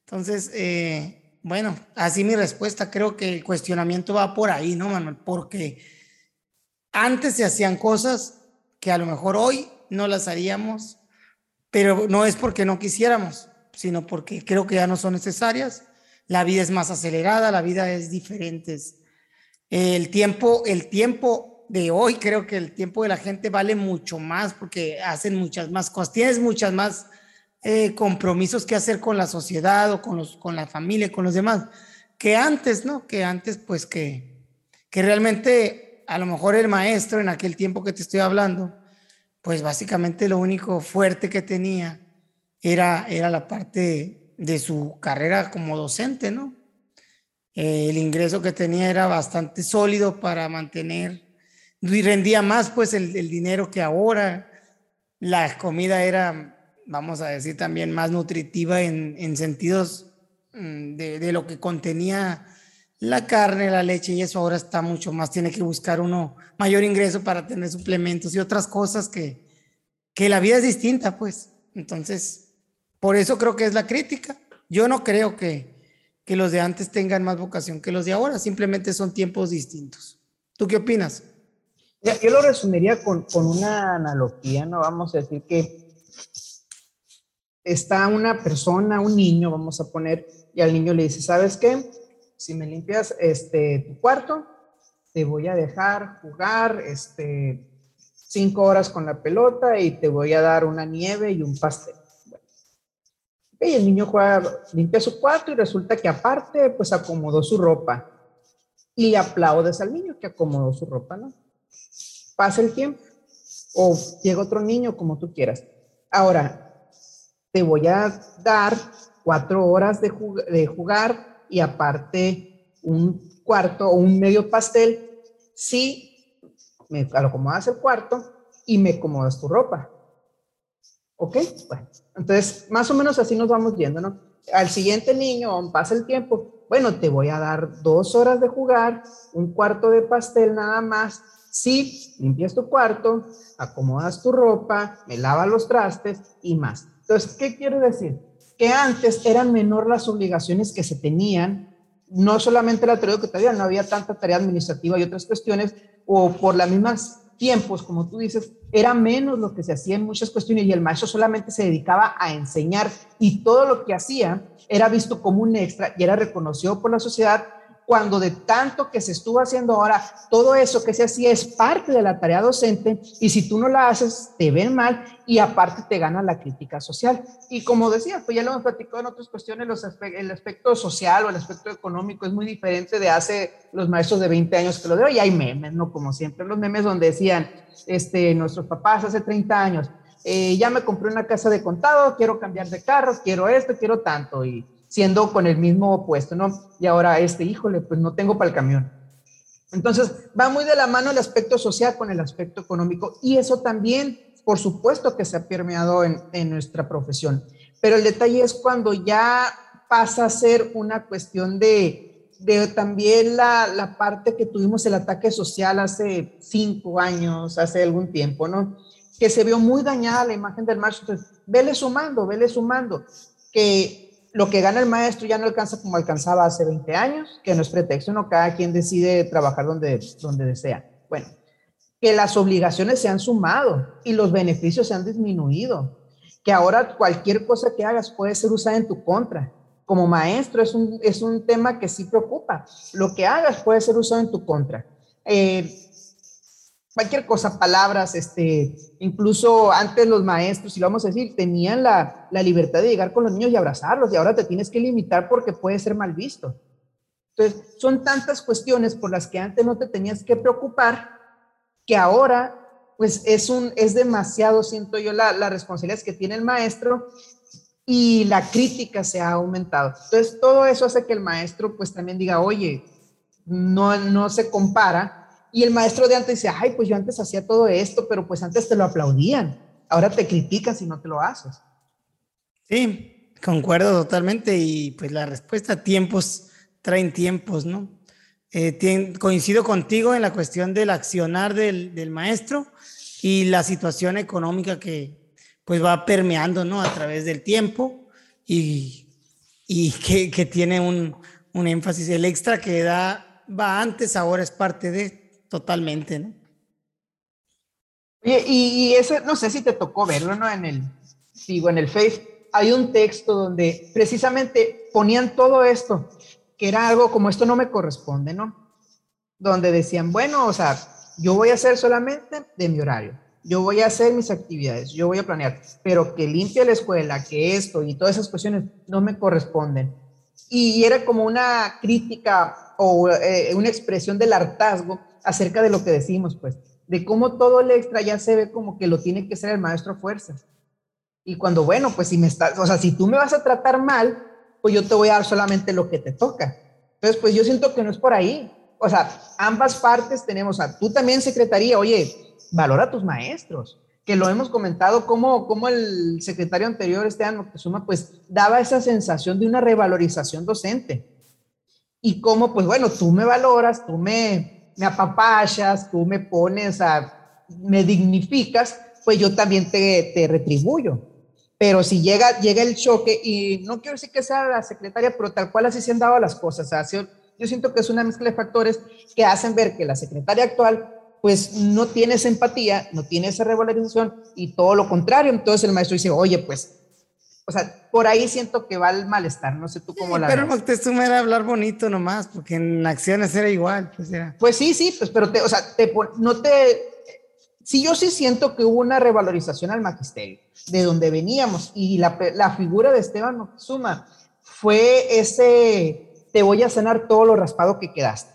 Entonces, eh, bueno, así mi respuesta, creo que el cuestionamiento va por ahí, ¿no, Manuel? Porque antes se hacían cosas que a lo mejor hoy no las haríamos, pero no es porque no quisiéramos, sino porque creo que ya no son necesarias la vida es más acelerada, la vida es diferente. El tiempo, el tiempo de hoy, creo que el tiempo de la gente vale mucho más porque hacen muchas más cosas, tienes muchas más eh, compromisos que hacer con la sociedad o con, los, con la familia, con los demás, que antes, ¿no? Que antes, pues que, que realmente a lo mejor el maestro en aquel tiempo que te estoy hablando, pues básicamente lo único fuerte que tenía era, era la parte de su carrera como docente, ¿no? Eh, el ingreso que tenía era bastante sólido para mantener y rendía más pues el, dinero que ahora. La comida era, vamos a decir, también más nutritiva en, sentidos mm, de, de, lo que contenía la carne, la leche y eso ahora está mucho más, tiene que buscar uno mayor ingreso para tener suplementos y otras cosas que, que la vida es distinta pues. Entonces, por eso creo que es la crítica. Yo no creo que, que los de antes tengan más vocación que los de ahora, simplemente son tiempos distintos. ¿Tú qué opinas? Yo lo resumiría con, con una analogía, ¿no? Vamos a decir que está una persona, un niño, vamos a poner, y al niño le dice, ¿sabes qué? Si me limpias este, tu cuarto, te voy a dejar jugar este, cinco horas con la pelota y te voy a dar una nieve y un pastel. Y el niño juega, limpia su cuarto y resulta que aparte, pues acomodó su ropa. Y le aplaudes al niño que acomodó su ropa, ¿no? Pasa el tiempo. O llega otro niño, como tú quieras. Ahora, te voy a dar cuatro horas de, de jugar y aparte un cuarto o un medio pastel si me acomodas el cuarto y me acomodas tu ropa. ¿Ok? Bueno, entonces más o menos así nos vamos viendo, ¿no? Al siguiente niño, pasa el tiempo, bueno, te voy a dar dos horas de jugar, un cuarto de pastel nada más. Sí, limpias tu cuarto, acomodas tu ropa, me lavas los trastes y más. Entonces, ¿qué quiero decir? Que antes eran menor las obligaciones que se tenían, no solamente la tarea que todavía no había tanta tarea administrativa y otras cuestiones, o por las mismas tiempos, como tú dices, era menos lo que se hacía en muchas cuestiones y el maestro solamente se dedicaba a enseñar y todo lo que hacía era visto como un extra y era reconocido por la sociedad cuando de tanto que se estuvo haciendo ahora, todo eso que se hacía es parte de la tarea docente y si tú no la haces, te ven mal y aparte te gana la crítica social. Y como decía, pues ya lo hemos platicado en otras cuestiones, los el aspecto social o el aspecto económico es muy diferente de hace los maestros de 20 años que lo de hoy. Hay memes, ¿no? Como siempre, los memes donde decían, este, nuestros papás hace 30 años, eh, ya me compré una casa de contado, quiero cambiar de carros, quiero esto, quiero tanto. Y siendo con el mismo puesto, ¿no? Y ahora este, híjole, pues no tengo para el camión. Entonces, va muy de la mano el aspecto social con el aspecto económico y eso también, por supuesto que se ha permeado en, nuestra profesión. Pero el detalle es cuando ya pasa a ser una cuestión de, de también la, la, parte que tuvimos el ataque social hace cinco años, hace algún tiempo, ¿no? Que se vio muy dañada la imagen del maestro. Entonces, vele sumando, vele sumando, que lo que gana el maestro ya no alcanza como alcanzaba hace 20 años, que no es pretexto, no cada quien decide trabajar donde, donde desea. Bueno, que las obligaciones se han sumado y los beneficios se han disminuido, que ahora cualquier cosa que hagas puede ser usada en tu contra. Como maestro es un, es un tema que sí preocupa. Lo que hagas puede ser usado en tu contra. Eh, cualquier cosa, palabras, este, incluso antes los maestros, si lo vamos a decir, tenían la, la, libertad de llegar con los niños y abrazarlos, y ahora te tienes que limitar porque puede ser mal visto. Entonces, son tantas cuestiones por las que antes no te tenías que preocupar, que ahora, pues es, un, es demasiado, siento yo, la, la responsabilidad que tiene el maestro y la crítica se ha aumentado. Entonces, todo eso hace que el maestro, pues también diga, oye, no, no se compara y el maestro de antes dice, ay, pues yo antes hacía todo esto, pero pues antes te lo aplaudían. Ahora te critican si no te lo haces. Sí, concuerdo totalmente. Y pues la respuesta, tiempos traen tiempos, ¿no? Eh, coincido contigo en la cuestión del accionar del, del, maestro y la situación económica que pues va permeando, ¿no? A través del tiempo y, y que, que tiene un, un énfasis. El extra que da va antes, ahora es parte de Totalmente, ¿no? Y, y, ese, no sé si te tocó verlo, ¿no? En el, digo, en el Face, hay un texto donde precisamente ponían todo esto, que era algo como esto no me corresponde, ¿no? Donde decían, bueno, o sea, yo voy a hacer solamente de mi horario, yo voy a hacer mis actividades, yo voy a planear, pero que limpie la escuela, que esto y todas esas cuestiones no me corresponden. Y era como una crítica o eh, una expresión del hartazgo acerca de lo que decimos, pues, de cómo todo el extra ya se ve como que lo tiene que ser el maestro fuerzas. Y cuando, bueno, pues si me estás, o sea, si tú me vas a tratar mal, pues yo te voy a dar solamente lo que te toca. Entonces, pues yo siento que no es por ahí. O sea, ambas partes tenemos, a tú también secretaría, oye, valora a tus maestros, que lo hemos comentado, como, como el secretario anterior, Esteban Moctezuma, pues daba esa sensación de una revalorización docente. Y cómo, pues bueno, tú me valoras, tú me, me apapachas, tú me pones a, me dignificas, pues yo también te, te retribuyo. Pero si llega, llega el choque, y no quiero decir que sea la secretaria, pero tal cual así se han dado las cosas. yo siento que es una mezcla de factores que hacen ver que la secretaria actual pues no tiene esa empatía, no tiene esa revalorización y todo lo contrario. Entonces el maestro dice, oye, pues o sea, por ahí siento que va el malestar, no sé tú cómo la pero ves. Pero era hablar bonito nomás, porque en acciones era igual. Pues, era. pues sí, sí, pues, pero te, o sea, te, no te... Sí, yo sí siento que hubo una revalorización al magisterio, de donde veníamos, y la, la figura de Esteban Moctezuma fue ese, te voy a sanar todo lo raspado que quedaste.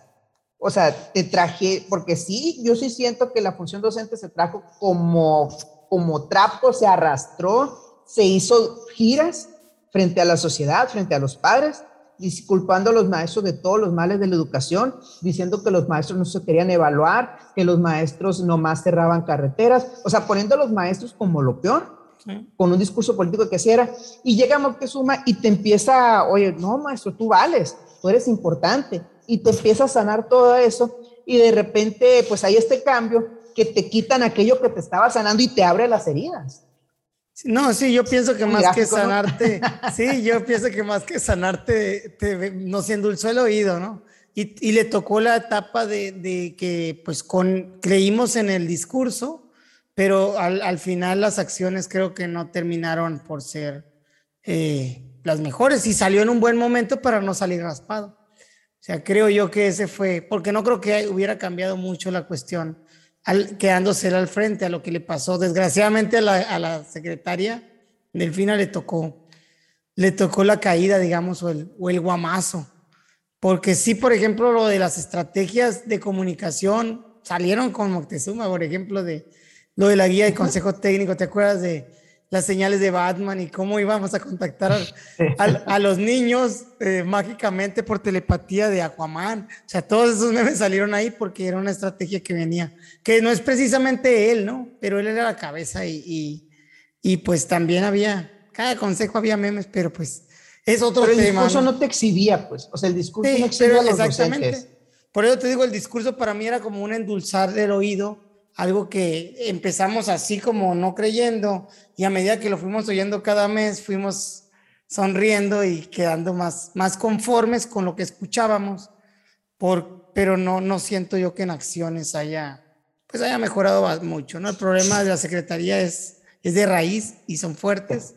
O sea, te traje, porque sí, yo sí siento que la función docente se trajo como, como trapo, se arrastró se hizo giras frente a la sociedad, frente a los padres, disculpando a los maestros de todos los males de la educación, diciendo que los maestros no se querían evaluar, que los maestros nomás cerraban carreteras, o sea, poniendo a los maestros como lo peor, con un discurso político que hiciera, y llega Moctezuma y te empieza, oye, no, maestro, tú vales, tú eres importante y te empieza a sanar todo eso y de repente pues hay este cambio que te quitan aquello que te estaba sanando y te abre las heridas. No, sí, yo pienso que más que sanarte, sí, yo pienso que más que sanarte, te, nos endulzó el oído, ¿no? Y, y le tocó la etapa de, de, que, pues, con, creímos en el discurso, pero al, al, final las acciones creo que no terminaron por ser eh, las mejores y salió en un buen momento para no salir raspado. O sea, creo yo que ese fue, porque no creo que hubiera cambiado mucho la cuestión al, quedándose al frente a lo que le pasó. Desgraciadamente a la, a la secretaria Delfina le tocó, le tocó la caída, digamos, o el, o el guamazo. Porque sí, por ejemplo, lo de las estrategias de comunicación salieron con Moctezuma, por ejemplo, de lo de la guía de consejo técnico. ¿Te acuerdas de las señales de Batman y cómo íbamos a contactar a, a, los niños eh, mágicamente por telepatía de Aquaman. O sea, todos esos memes salieron ahí porque era una estrategia que venía, que no es precisamente él, ¿no? Pero él era la cabeza y, y, y pues también había, cada consejo había memes, pero pues es otro pero tema. el discurso ¿no? te exhibía, pues, o sea, el discurso sí, no exhibía a los exactamente. Docentes. Por eso te digo, el discurso para mí era como un endulzar del oído algo que empezamos así como no creyendo y a medida que lo fuimos oyendo cada mes fuimos sonriendo y quedando más, más conformes con lo que escuchábamos, por, pero no, no siento yo que en acciones haya, pues haya mejorado mucho, ¿no? El problema de la Secretaría es, es de raíz y son fuertes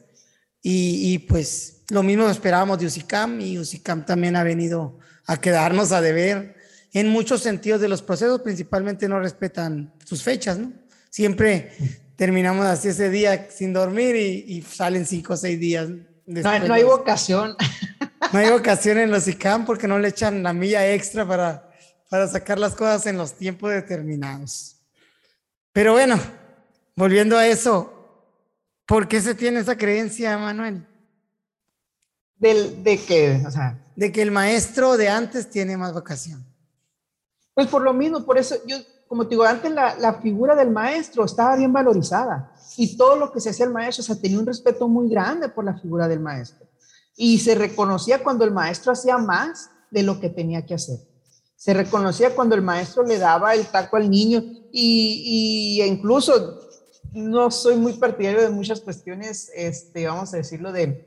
y, y pues lo mismo esperábamos de UCICAM y UCICAM también ha venido a quedarnos a deber en muchos sentidos de los procesos, principalmente no respetan sus fechas, ¿no? Siempre terminamos así ese día sin dormir y, y salen cinco o seis días. No, no, hay vocación. No hay vocación en los ICAM porque no le echan la milla extra para, para sacar las cosas en los tiempos determinados. Pero bueno, volviendo a eso, ¿por qué se tiene esa creencia, Manuel? Del, de que, o sea, de que el maestro de antes tiene más vocación. Pues por lo mismo, por eso yo, como te digo, antes la, la, figura del maestro estaba bien valorizada y todo lo que se hacía el maestro, o sea, tenía un respeto muy grande por la figura del maestro. Y se reconocía cuando el maestro hacía más de lo que tenía que hacer. Se reconocía cuando el maestro le daba el taco al niño y, y incluso no soy muy partidario de muchas cuestiones, este, vamos a decirlo, de,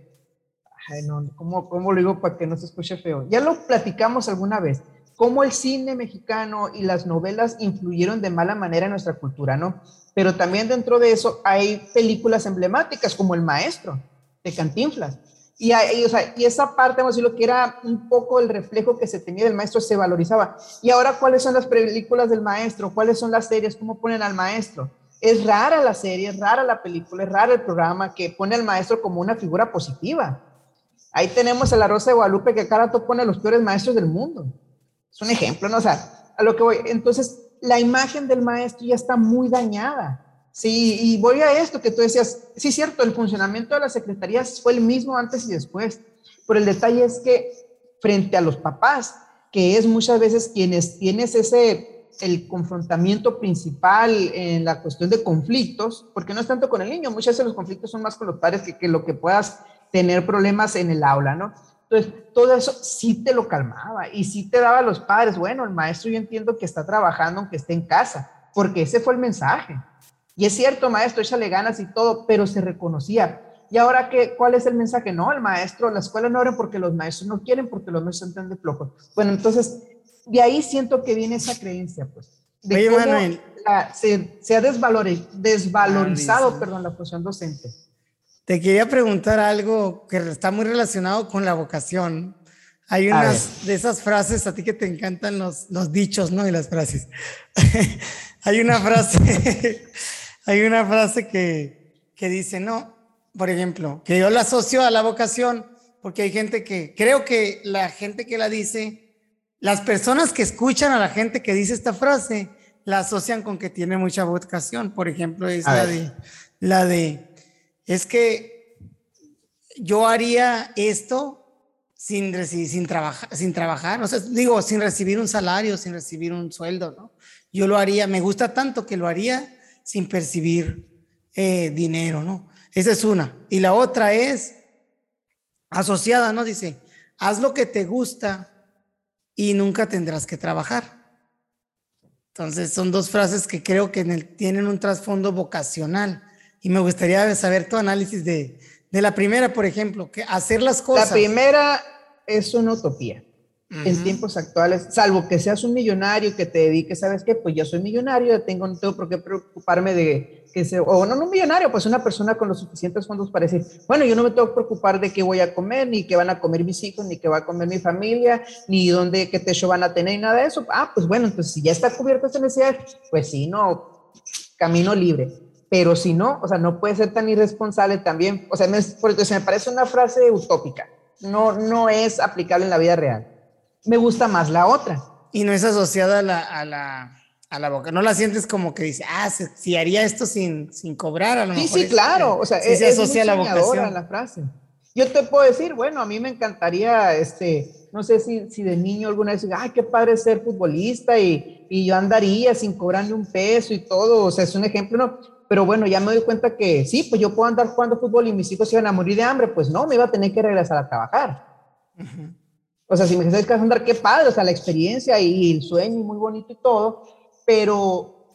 ay, no, ¿cómo, ¿cómo lo digo para que no se escuche feo? Ya lo platicamos alguna vez cómo el cine mexicano y las novelas influyeron de mala manera en nuestra cultura, ¿no? Pero también dentro de eso hay películas emblemáticas como El Maestro de Cantinflas. Y, esa parte, vamos a decirlo, que era un poco el reflejo que se tenía del maestro, se valorizaba. Y ahora, ¿cuáles son las películas del maestro? ¿Cuáles son las series? ¿Cómo ponen al maestro? Es rara la serie, es rara la película, es raro el programa que pone al maestro como una figura positiva. Ahí tenemos a la Rosa de Guadalupe que cada rato pone a los peores maestros del mundo. Es un ejemplo, ¿no? O sea, a lo que voy. Entonces, la imagen del maestro ya está muy dañada. Sí, y voy a esto que tú decías, sí, cierto, el funcionamiento de las secretarías fue el mismo antes y después, pero el detalle es que frente a los papás, que es muchas veces quienes tienes ese, el confrontamiento principal en la cuestión de conflictos, porque no es tanto con el niño, muchas veces los conflictos son más con los padres que, que lo que puedas tener problemas en el aula, ¿no? Entonces, todo eso sí te lo calmaba y sí te daba a los padres, bueno, el maestro yo entiendo que está trabajando aunque esté en casa, porque ese fue el mensaje. Y es cierto, maestro, échale ganas y todo, pero se reconocía. ¿Y ahora qué, cuál es el mensaje? No, el maestro, la escuela no abre porque los maestros no quieren, porque los maestros están de flojos. Bueno, entonces, de ahí siento que viene esa creencia, pues. De Oye, cómo Manuel. La, se, se, ha desvalorizado, ah, perdón, la función docente. Te quería preguntar algo que está muy relacionado con la vocación. Hay unas de esas frases, a ti que te encantan los, los dichos, ¿no? Y las frases. hay una frase, hay una frase que, que dice, no, por ejemplo, que yo la asocio a la vocación, porque hay gente que, creo que la gente que la dice, las personas que escuchan a la gente que dice esta frase, la asocian con que tiene mucha vocación. Por ejemplo, es la de, la de, es que yo haría esto sin, sin, trabajar, sin trabajar, o sea, digo, sin recibir un salario, sin recibir un sueldo, ¿no? Yo lo haría, me gusta tanto que lo haría sin percibir eh, dinero, ¿no? Esa es una. Y la otra es asociada, ¿no? Dice, haz lo que te gusta y nunca tendrás que trabajar. Entonces son dos frases que creo que tienen un trasfondo vocacional y me gustaría saber tu análisis de, de la primera, por ejemplo, que hacer las cosas. La primera es una utopía en tiempos actuales, salvo que seas un millonario que te dediques, ¿sabes qué? Pues yo soy millonario, tengo, no tengo por qué preocuparme de que sea, o no, no un millonario, pues una persona con los suficientes fondos para decir, bueno, yo no me tengo que preocupar de qué voy a comer, ni qué van a comer mis hijos, ni qué va a comer mi familia, ni dónde, qué techo van a tener, ni nada de eso. Ah, pues bueno, entonces si ya está cubierta esa necesidad, pues sí, no, camino libre. Pero si no, o sea, no puede ser tan irresponsable también, o sea, me, porque se me parece una frase utópica, no, no es aplicable en la vida real me gusta más la otra. Y no es asociada a la, a la, a la boca, no la sientes como que dice, ah, si haría esto sin, sin cobrar, a lo sí, mejor. Sí, sí, claro, o sea, es, se asocia a la vocación. la frase. Yo te puedo decir, bueno, a mí me encantaría, este, no sé si, si de niño alguna vez, ay, qué padre ser futbolista y, y yo andaría sin cobrar ni un peso y todo, o sea, es un ejemplo, ¿no? Pero bueno, ya me doy cuenta que sí, pues yo puedo andar jugando fútbol y mis hijos iban a morir de hambre, pues no, me iba a tener que regresar a trabajar. Uh o sea, si me dices que vas a andar, qué padre, o sea, la experiencia y el sueño, muy bonito y todo, pero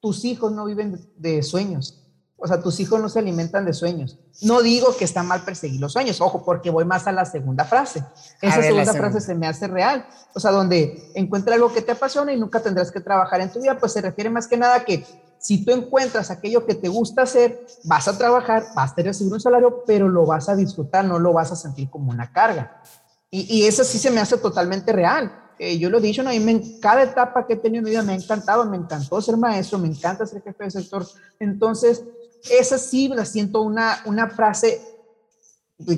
tus hijos no viven de sueños. O sea, tus hijos no se alimentan de sueños. No digo que está mal perseguir los sueños, ojo, porque voy más a la segunda frase. Esa segunda frase se me hace real. O sea, donde encuentra algo que te apasiona y nunca tendrás que trabajar en tu vida, pues se refiere más que nada a que si tú encuentras aquello que te gusta hacer, vas a trabajar, vas a recibir un salario, pero lo vas a disfrutar, no lo vas a sentir como una carga. Y, eso sí se me hace totalmente real. Eh, yo lo he dicho, ¿no? Y cada etapa que he tenido en mi vida me ha encantado, me encantó ser maestro, me encanta ser jefe de sector. Entonces, esa sí la siento una, una frase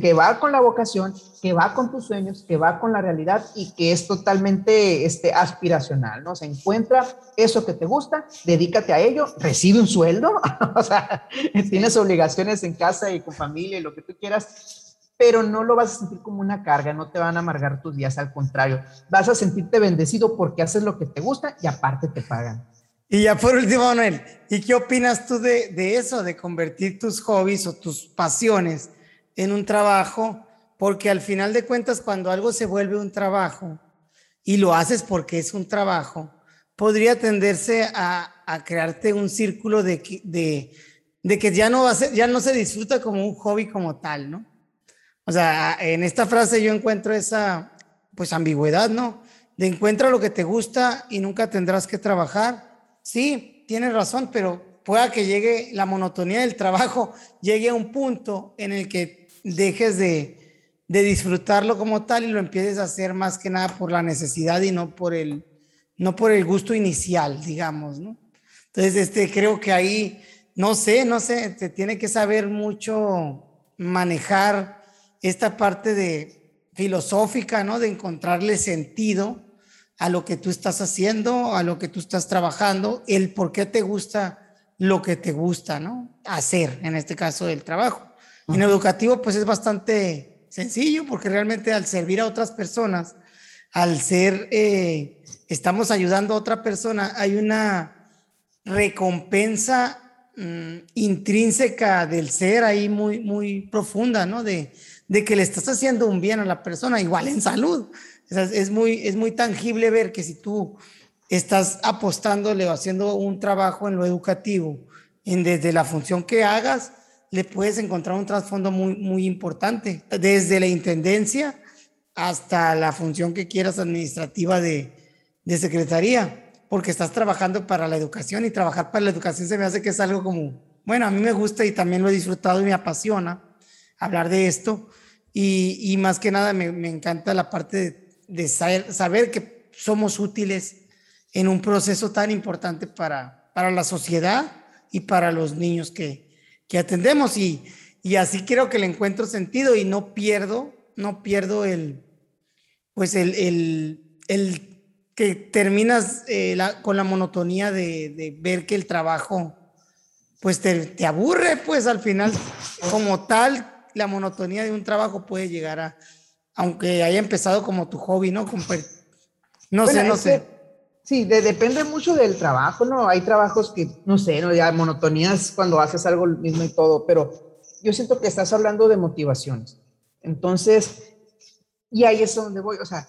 que va con la vocación, que va con tus sueños, que va con la realidad y que es totalmente este, aspiracional, ¿no? Se encuentra eso que te gusta, dedícate a ello, recibe un sueldo, o sea, tienes obligaciones en casa y con familia y lo que tú quieras, pero no lo vas a sentir como una carga, no te van a amargar tus días, al contrario, vas a sentirte bendecido porque haces lo que te gusta y aparte te pagan. Y ya por último, Manuel, ¿y qué opinas tú de, de eso, de convertir tus hobbies o tus pasiones en un trabajo? Porque al final de cuentas, cuando algo se vuelve un trabajo y lo haces porque es un trabajo, podría tenderse a, a crearte un círculo de, de, de que ya no, va a ser, ya no se disfruta como un hobby como tal, ¿no? O sea, en esta frase yo encuentro esa, pues, ambigüedad, ¿no? De encuentra lo que te gusta y nunca tendrás que trabajar. Sí, tienes razón, pero pueda que llegue la monotonía del trabajo, llegue a un punto en el que dejes de, de disfrutarlo como tal y lo empieces a hacer más que nada por la necesidad y no por el, no por el gusto inicial, digamos, ¿no? Entonces, este, creo que ahí, no sé, no sé, te tiene que saber mucho manejar esta parte de filosófica, ¿no? De encontrarle sentido a lo que tú estás haciendo, a lo que tú estás trabajando, el por qué te gusta lo que te gusta, ¿no? Hacer, en este caso, el trabajo. En educativo, pues es bastante sencillo, porque realmente al servir a otras personas, al ser, eh, estamos ayudando a otra persona, hay una recompensa mm, intrínseca del ser ahí muy, muy profunda, ¿no? De, de que le estás haciendo un bien a la persona, igual en salud. es, muy, es muy tangible ver que si tú estás apostándole o haciendo un trabajo en lo educativo, en desde la función que hagas, le puedes encontrar un trasfondo muy, muy importante, desde la intendencia hasta la función que quieras administrativa de, de secretaría, porque estás trabajando para la educación y trabajar para la educación se me hace que es algo como, bueno, a mí me gusta y también lo he disfrutado y me apasiona hablar de esto, y, más que nada me, encanta la parte de, saber, que somos útiles en un proceso tan importante para, para la sociedad y para los niños que, que atendemos. Y, y así creo que le encuentro sentido y no pierdo, no pierdo el, pues el, el, el que terminas eh, con la monotonía de, de, ver que el trabajo, pues te, te, aburre, pues al final como tal, la monotonía de un trabajo puede llegar a, aunque haya empezado como tu hobby, ¿no? No sé, no sé. Sí, depende mucho del trabajo, ¿no? Hay trabajos que, no sé, ¿no? Ya monotonías cuando haces algo mismo y todo, pero yo siento que estás hablando de motivaciones. Entonces, y ahí es donde voy, o sea,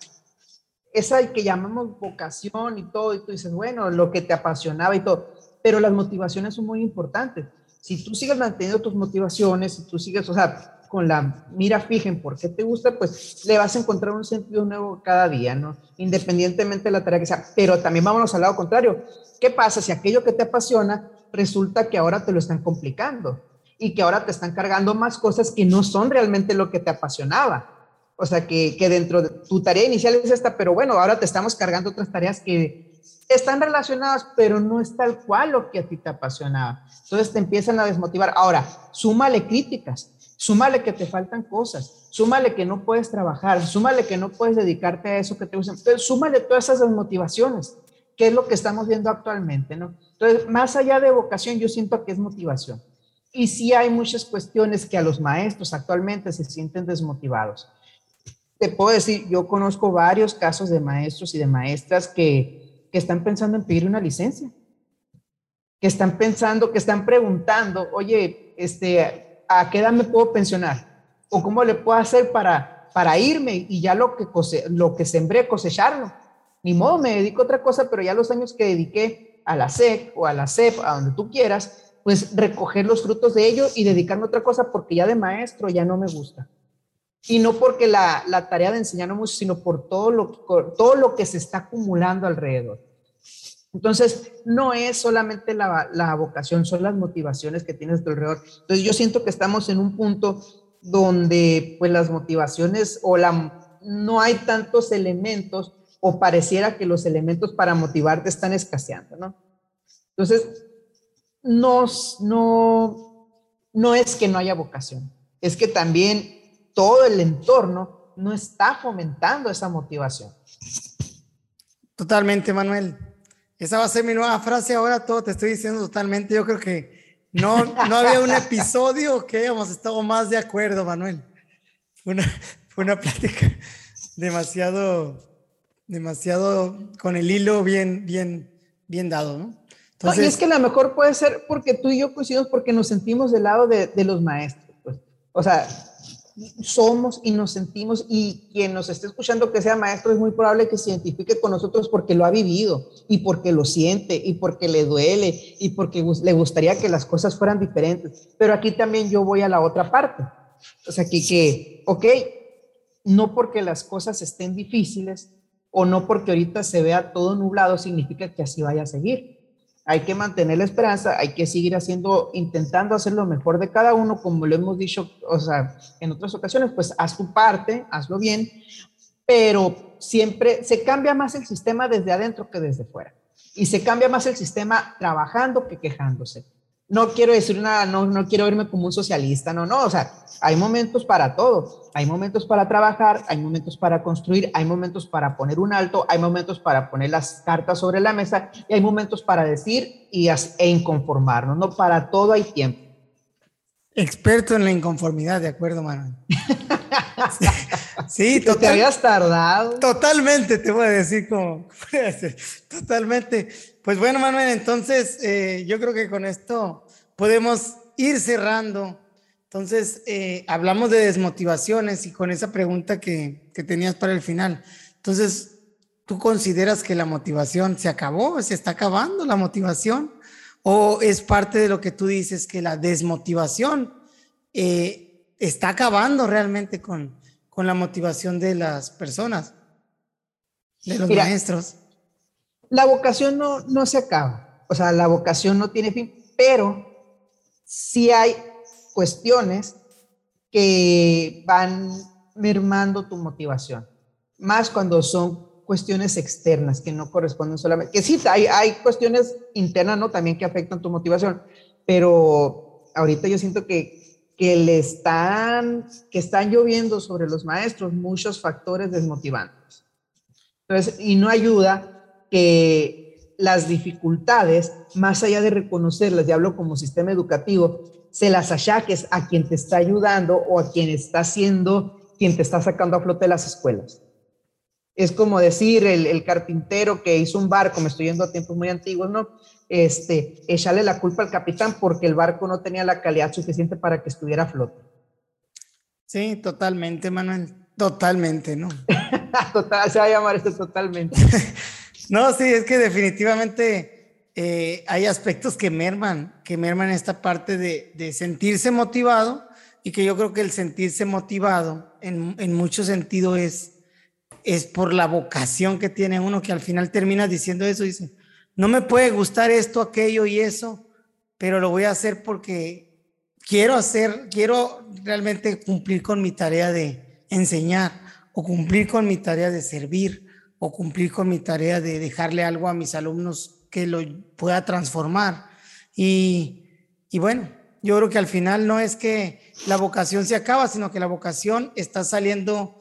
esa que llamamos vocación y todo, y tú dices, bueno, lo que te apasionaba y todo, pero las motivaciones son muy importantes. Si tú sigues manteniendo tus motivaciones, si tú sigues, o sea, con la mira fija por qué te gusta, pues le vas a encontrar un sentido nuevo cada día, ¿no? Independientemente de la tarea que sea. Pero también vámonos al lado contrario. ¿Qué pasa si aquello que te apasiona resulta que ahora te lo están complicando y que ahora te están cargando más cosas que no son realmente lo que te apasionaba? O sea, que, que dentro de tu tarea inicial es esta, pero bueno, ahora te estamos cargando otras tareas que están relacionadas, pero no es tal cual lo que a ti te apasionaba. Entonces te empiezan a desmotivar. Ahora, súmale críticas Súmale que te faltan cosas, súmale que no puedes trabajar, súmale que no puedes dedicarte a eso que te gusta. Entonces, súmale todas esas motivaciones, que es lo que estamos viendo actualmente, ¿no? Entonces, más allá de vocación, yo siento que es motivación. Y sí hay muchas cuestiones que a los maestros actualmente se sienten desmotivados. Te puedo decir, yo conozco varios casos de maestros y de maestras que, que están pensando en pedir una licencia, que están pensando, que están preguntando, oye, este, ¿a qué edad me puedo pensionar? ¿O cómo le puedo hacer para, para irme y ya lo que, lo que sembré cosecharlo? Ni modo, me dedico a otra cosa, pero ya los años que dediqué a la SEC o a la CEP, a donde tú quieras, pues recoger los frutos de ello y dedicarme a otra cosa porque ya de maestro ya no me gusta. Y no porque la, la tarea de enseñar no mucho, sino por todo lo, todo lo que se está acumulando alrededor. Entonces, no es solamente la, vocación, son las motivaciones que tienes alrededor. Entonces, yo siento que estamos en un punto donde pues las motivaciones o la, no hay tantos elementos o pareciera que los elementos para motivarte están escaseando, ¿no? Entonces, no, no, no es que no haya vocación, es que también todo el entorno no está fomentando esa motivación. Totalmente, Manuel. Esa va a ser mi nueva frase ahora, todo te estoy diciendo totalmente. Yo creo que no, no había un episodio que hayamos estado más de acuerdo, Manuel. Fue una, fue una plática demasiado, demasiado con el hilo bien, bien, bien dado, ¿no? Entonces, y es que a lo mejor puede ser porque tú y yo coincidimos porque nos sentimos del lado de, de los maestros, pues. O sea, somos y nos sentimos y quien nos esté escuchando que sea maestro es muy probable que se identifique con nosotros porque lo ha vivido y porque lo siente y porque le duele y porque le gustaría que las cosas fueran diferentes. Pero aquí también yo voy a la otra parte. O sea, que, que ok, no porque las cosas estén difíciles o no porque ahorita se vea todo nublado significa que así vaya a seguir hay que mantener la esperanza, hay que seguir haciendo, intentando hacer lo mejor de cada uno, como lo hemos dicho, o sea, en otras ocasiones, pues haz tu parte, hazlo bien, pero siempre se cambia más el sistema desde adentro que desde fuera. Y se cambia más el sistema trabajando que quejándose no quiero decir nada, no, no quiero verme como un socialista, no, no, o sea, hay momentos para todo, hay momentos para trabajar, hay momentos para construir, hay momentos para poner un alto, hay momentos para poner las cartas sobre la mesa y hay momentos para decir y e inconformarnos, no para todo hay tiempo. Experto en la inconformidad, de acuerdo, Manuel. sí, te habías tardado. Totalmente, te voy a decir como, totalmente. Pues bueno, Manuel, entonces eh, yo creo que con esto podemos ir cerrando. Entonces, eh, hablamos de desmotivaciones y con esa pregunta que, que tenías para el final. Entonces, ¿tú consideras que la motivación se acabó? ¿Se está acabando la motivación? ¿O es parte de lo que tú dices que la desmotivación eh, está acabando realmente con, con la motivación de las personas, de los maestros? La vocación no, no se acaba, o sea, la vocación no tiene fin, pero sí hay cuestiones que van mermando tu motivación, más cuando son cuestiones externas que no corresponden solamente, que sí, hay, hay cuestiones internas, ¿no? También que afectan tu motivación, pero ahorita yo siento que, que le están, que están lloviendo sobre los maestros muchos factores desmotivantes. Entonces, y no ayuda que las dificultades, más allá de reconocerlas, ya hablo como sistema educativo, se las achaques a quien te está ayudando o a quien está haciendo, quien te está sacando a flote las escuelas. Es como decir el, carpintero que hizo un barco, me estoy yendo a tiempos muy antiguos, ¿no? Este, echarle la culpa al capitán porque el barco no tenía la calidad suficiente para que estuviera a flote. Sí, totalmente, Manuel. Totalmente, ¿no? Total, se va a llamar esto totalmente. no, sí, es que definitivamente eh, hay aspectos que merman, que merman esta parte de, sentirse motivado y que yo creo que el sentirse motivado en, en mucho sentido es, es por la vocación que tiene uno, que al final termina diciendo eso, dice, no me puede gustar esto, aquello y eso, pero lo voy a hacer porque quiero hacer, quiero realmente cumplir con mi tarea de, enseñar o cumplir con mi tarea de servir o cumplir con mi tarea de dejarle algo a mis alumnos que lo pueda transformar. Y, y bueno, yo creo que al final no es que la vocación se acaba, sino que la vocación está saliendo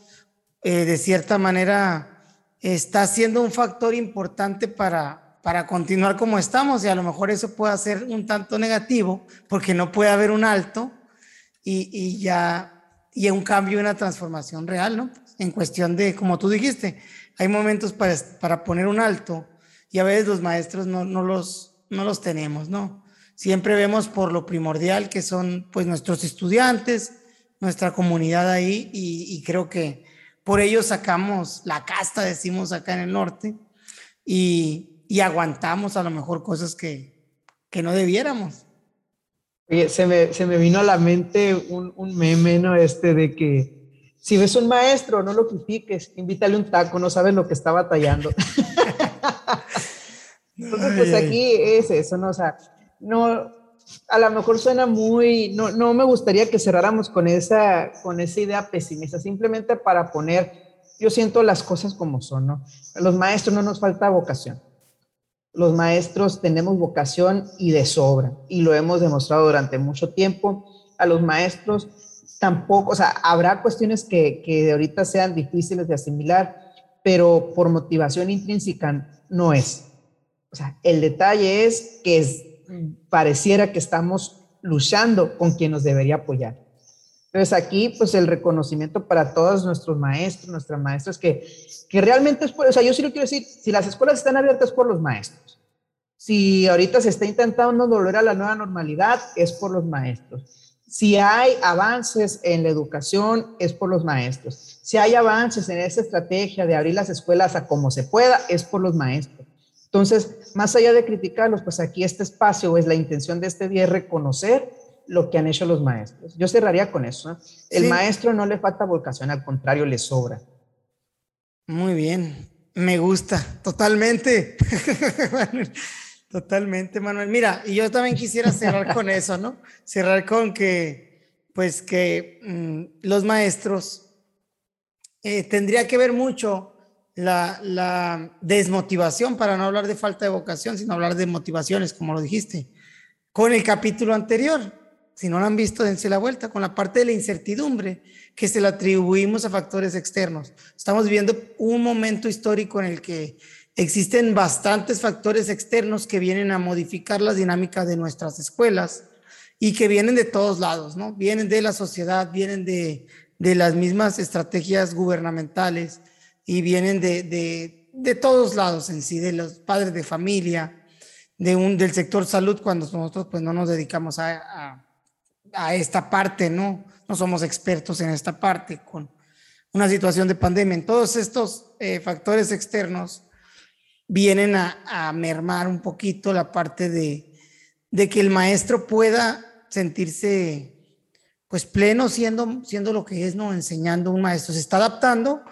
eh, de cierta manera, está siendo un factor importante para, para continuar como estamos y a lo mejor eso puede ser un tanto negativo porque no puede haber un alto y, y ya y un cambio una transformación real, ¿no? En cuestión de, como tú dijiste, hay momentos para, para poner un alto y a veces los maestros no, no, los, no los tenemos, ¿no? Siempre vemos por lo primordial que son pues nuestros estudiantes, nuestra comunidad ahí y creo que por ello sacamos la casta, decimos acá en el norte, y, y aguantamos a lo mejor cosas que, que no debiéramos se me, se me vino a la mente un, un meme, ¿no? Este de que si ves un maestro, no lo critiques, invítale un taco, no sabes lo que está batallando. Entonces, pues aquí es eso, ¿no? O sea, no, a lo mejor suena muy, no, no me gustaría que cerráramos con esa, con esa idea pesimista, simplemente para poner, yo siento las cosas como son, ¿no? Los maestros no nos falta vocación los maestros tenemos vocación y de sobra, y lo hemos demostrado durante mucho tiempo. A los maestros tampoco, o sea, habrá cuestiones que, que de ahorita sean difíciles de asimilar, pero por motivación intrínseca no es. O sea, el detalle es que pareciera que estamos luchando con quien nos debería apoyar. Entonces aquí, pues el reconocimiento para todos nuestros maestros, nuestras maestras, que, que realmente es por, o sea, yo sí lo quiero decir, si las escuelas están abiertas por los maestros, si ahorita se está intentando volver a la nueva normalidad, es por los maestros. Si hay avances en la educación, es por los maestros. Si hay avances en esa estrategia de abrir las escuelas a como se pueda, es por los maestros. Entonces, más allá de criticarlos, pues aquí este espacio es la intención de este día es reconocer lo que han hecho los maestros. Yo cerraría con eso. El maestro no le falta vocación, al contrario, le sobra. Muy bien, me gusta, totalmente. totalmente, Manuel. Mira, y yo también quisiera cerrar con eso, ¿no? Cerrar con que, pues que mm, los maestros eh, tendría que ver mucho la, la, desmotivación, para no hablar de falta de vocación, sino hablar de motivaciones, como lo dijiste, con el capítulo anterior. Si no lo han visto, dense la vuelta con la parte de la incertidumbre que se le atribuimos a factores externos. Estamos viviendo un momento histórico en el que existen bastantes factores externos que vienen a modificar la dinámica de nuestras escuelas y que vienen de todos lados, ¿no? Vienen de la sociedad, vienen de, de las mismas estrategias gubernamentales y vienen de, de, de, todos lados en sí, de los padres de familia, de un, del sector salud, cuando nosotros pues no nos dedicamos a, a a esta parte, ¿no? No somos expertos en esta parte con una situación de pandemia. En todos estos eh, factores externos vienen a, mermar un poquito la parte de, de, que el maestro pueda sentirse pues pleno siendo, siendo lo que es, ¿no? Enseñando un maestro. Se está adaptando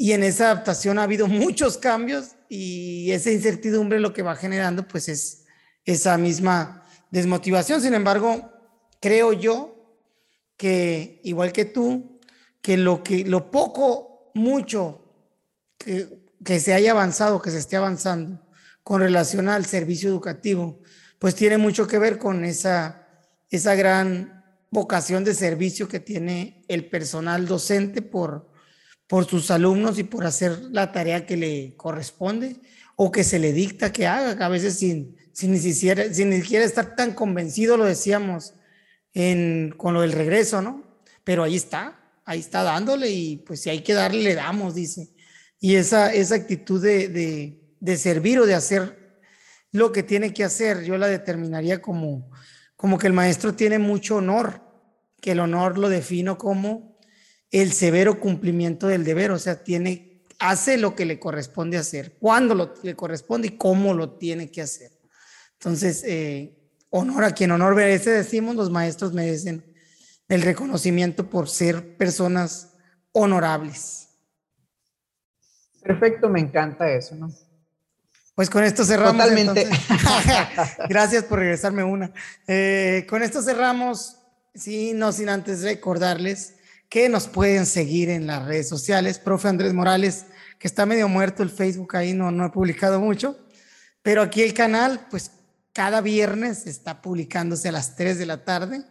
y en esa adaptación ha habido muchos cambios y esa incertidumbre lo que va generando pues es esa misma desmotivación. Sin embargo, creo yo que, igual que tú, que lo, que, lo poco, mucho que, se haya avanzado, que se esté avanzando con relación al servicio educativo, pues tiene mucho que ver con esa, esa gran vocación de servicio que tiene el personal docente por, por sus alumnos y por hacer la tarea que le corresponde o que se le dicta que haga, a veces sin, sin, ni, siquiera, sin ni siquiera estar tan convencido, lo decíamos con lo del regreso, ¿no? Pero ahí está, ahí está dándole y pues si hay que darle, le damos, dice. Y esa, esa actitud de, de, servir o de hacer lo que tiene que hacer, yo la determinaría como, como que el maestro tiene mucho honor, que el honor lo defino como el severo cumplimiento del deber, o sea, tiene, hace lo que le corresponde hacer, cuándo lo, le corresponde y cómo lo tiene que hacer. Entonces, eh, honor a quien honor merece, decimos, los maestros merecen el reconocimiento por ser personas honorables. Perfecto, me encanta eso, ¿no? Pues con esto cerramos. Totalmente. Gracias por regresarme una. Eh, con esto cerramos, sí, no sin antes recordarles que nos pueden seguir en las redes sociales. Profe Andrés Morales, que está medio muerto el Facebook ahí, no, no he publicado mucho, pero aquí el canal, pues cada viernes está publicándose a las 3 de la tarde.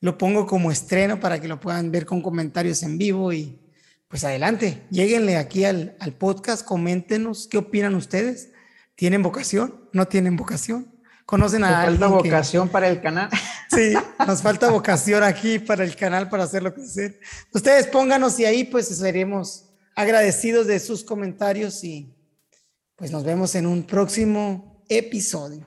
Lo pongo como estreno para que lo puedan ver con comentarios en vivo y pues adelante, lleguenle aquí al, al podcast, coméntenos qué opinan ustedes. ¿Tienen vocación? ¿No tienen vocación? ¿Conocen a alguien? falta vocación para el canal. Sí, nos falta vocación aquí para el canal para hacerlo crecer. Ustedes pónganos y ahí pues seremos agradecidos de sus comentarios y pues nos vemos en un próximo episodio.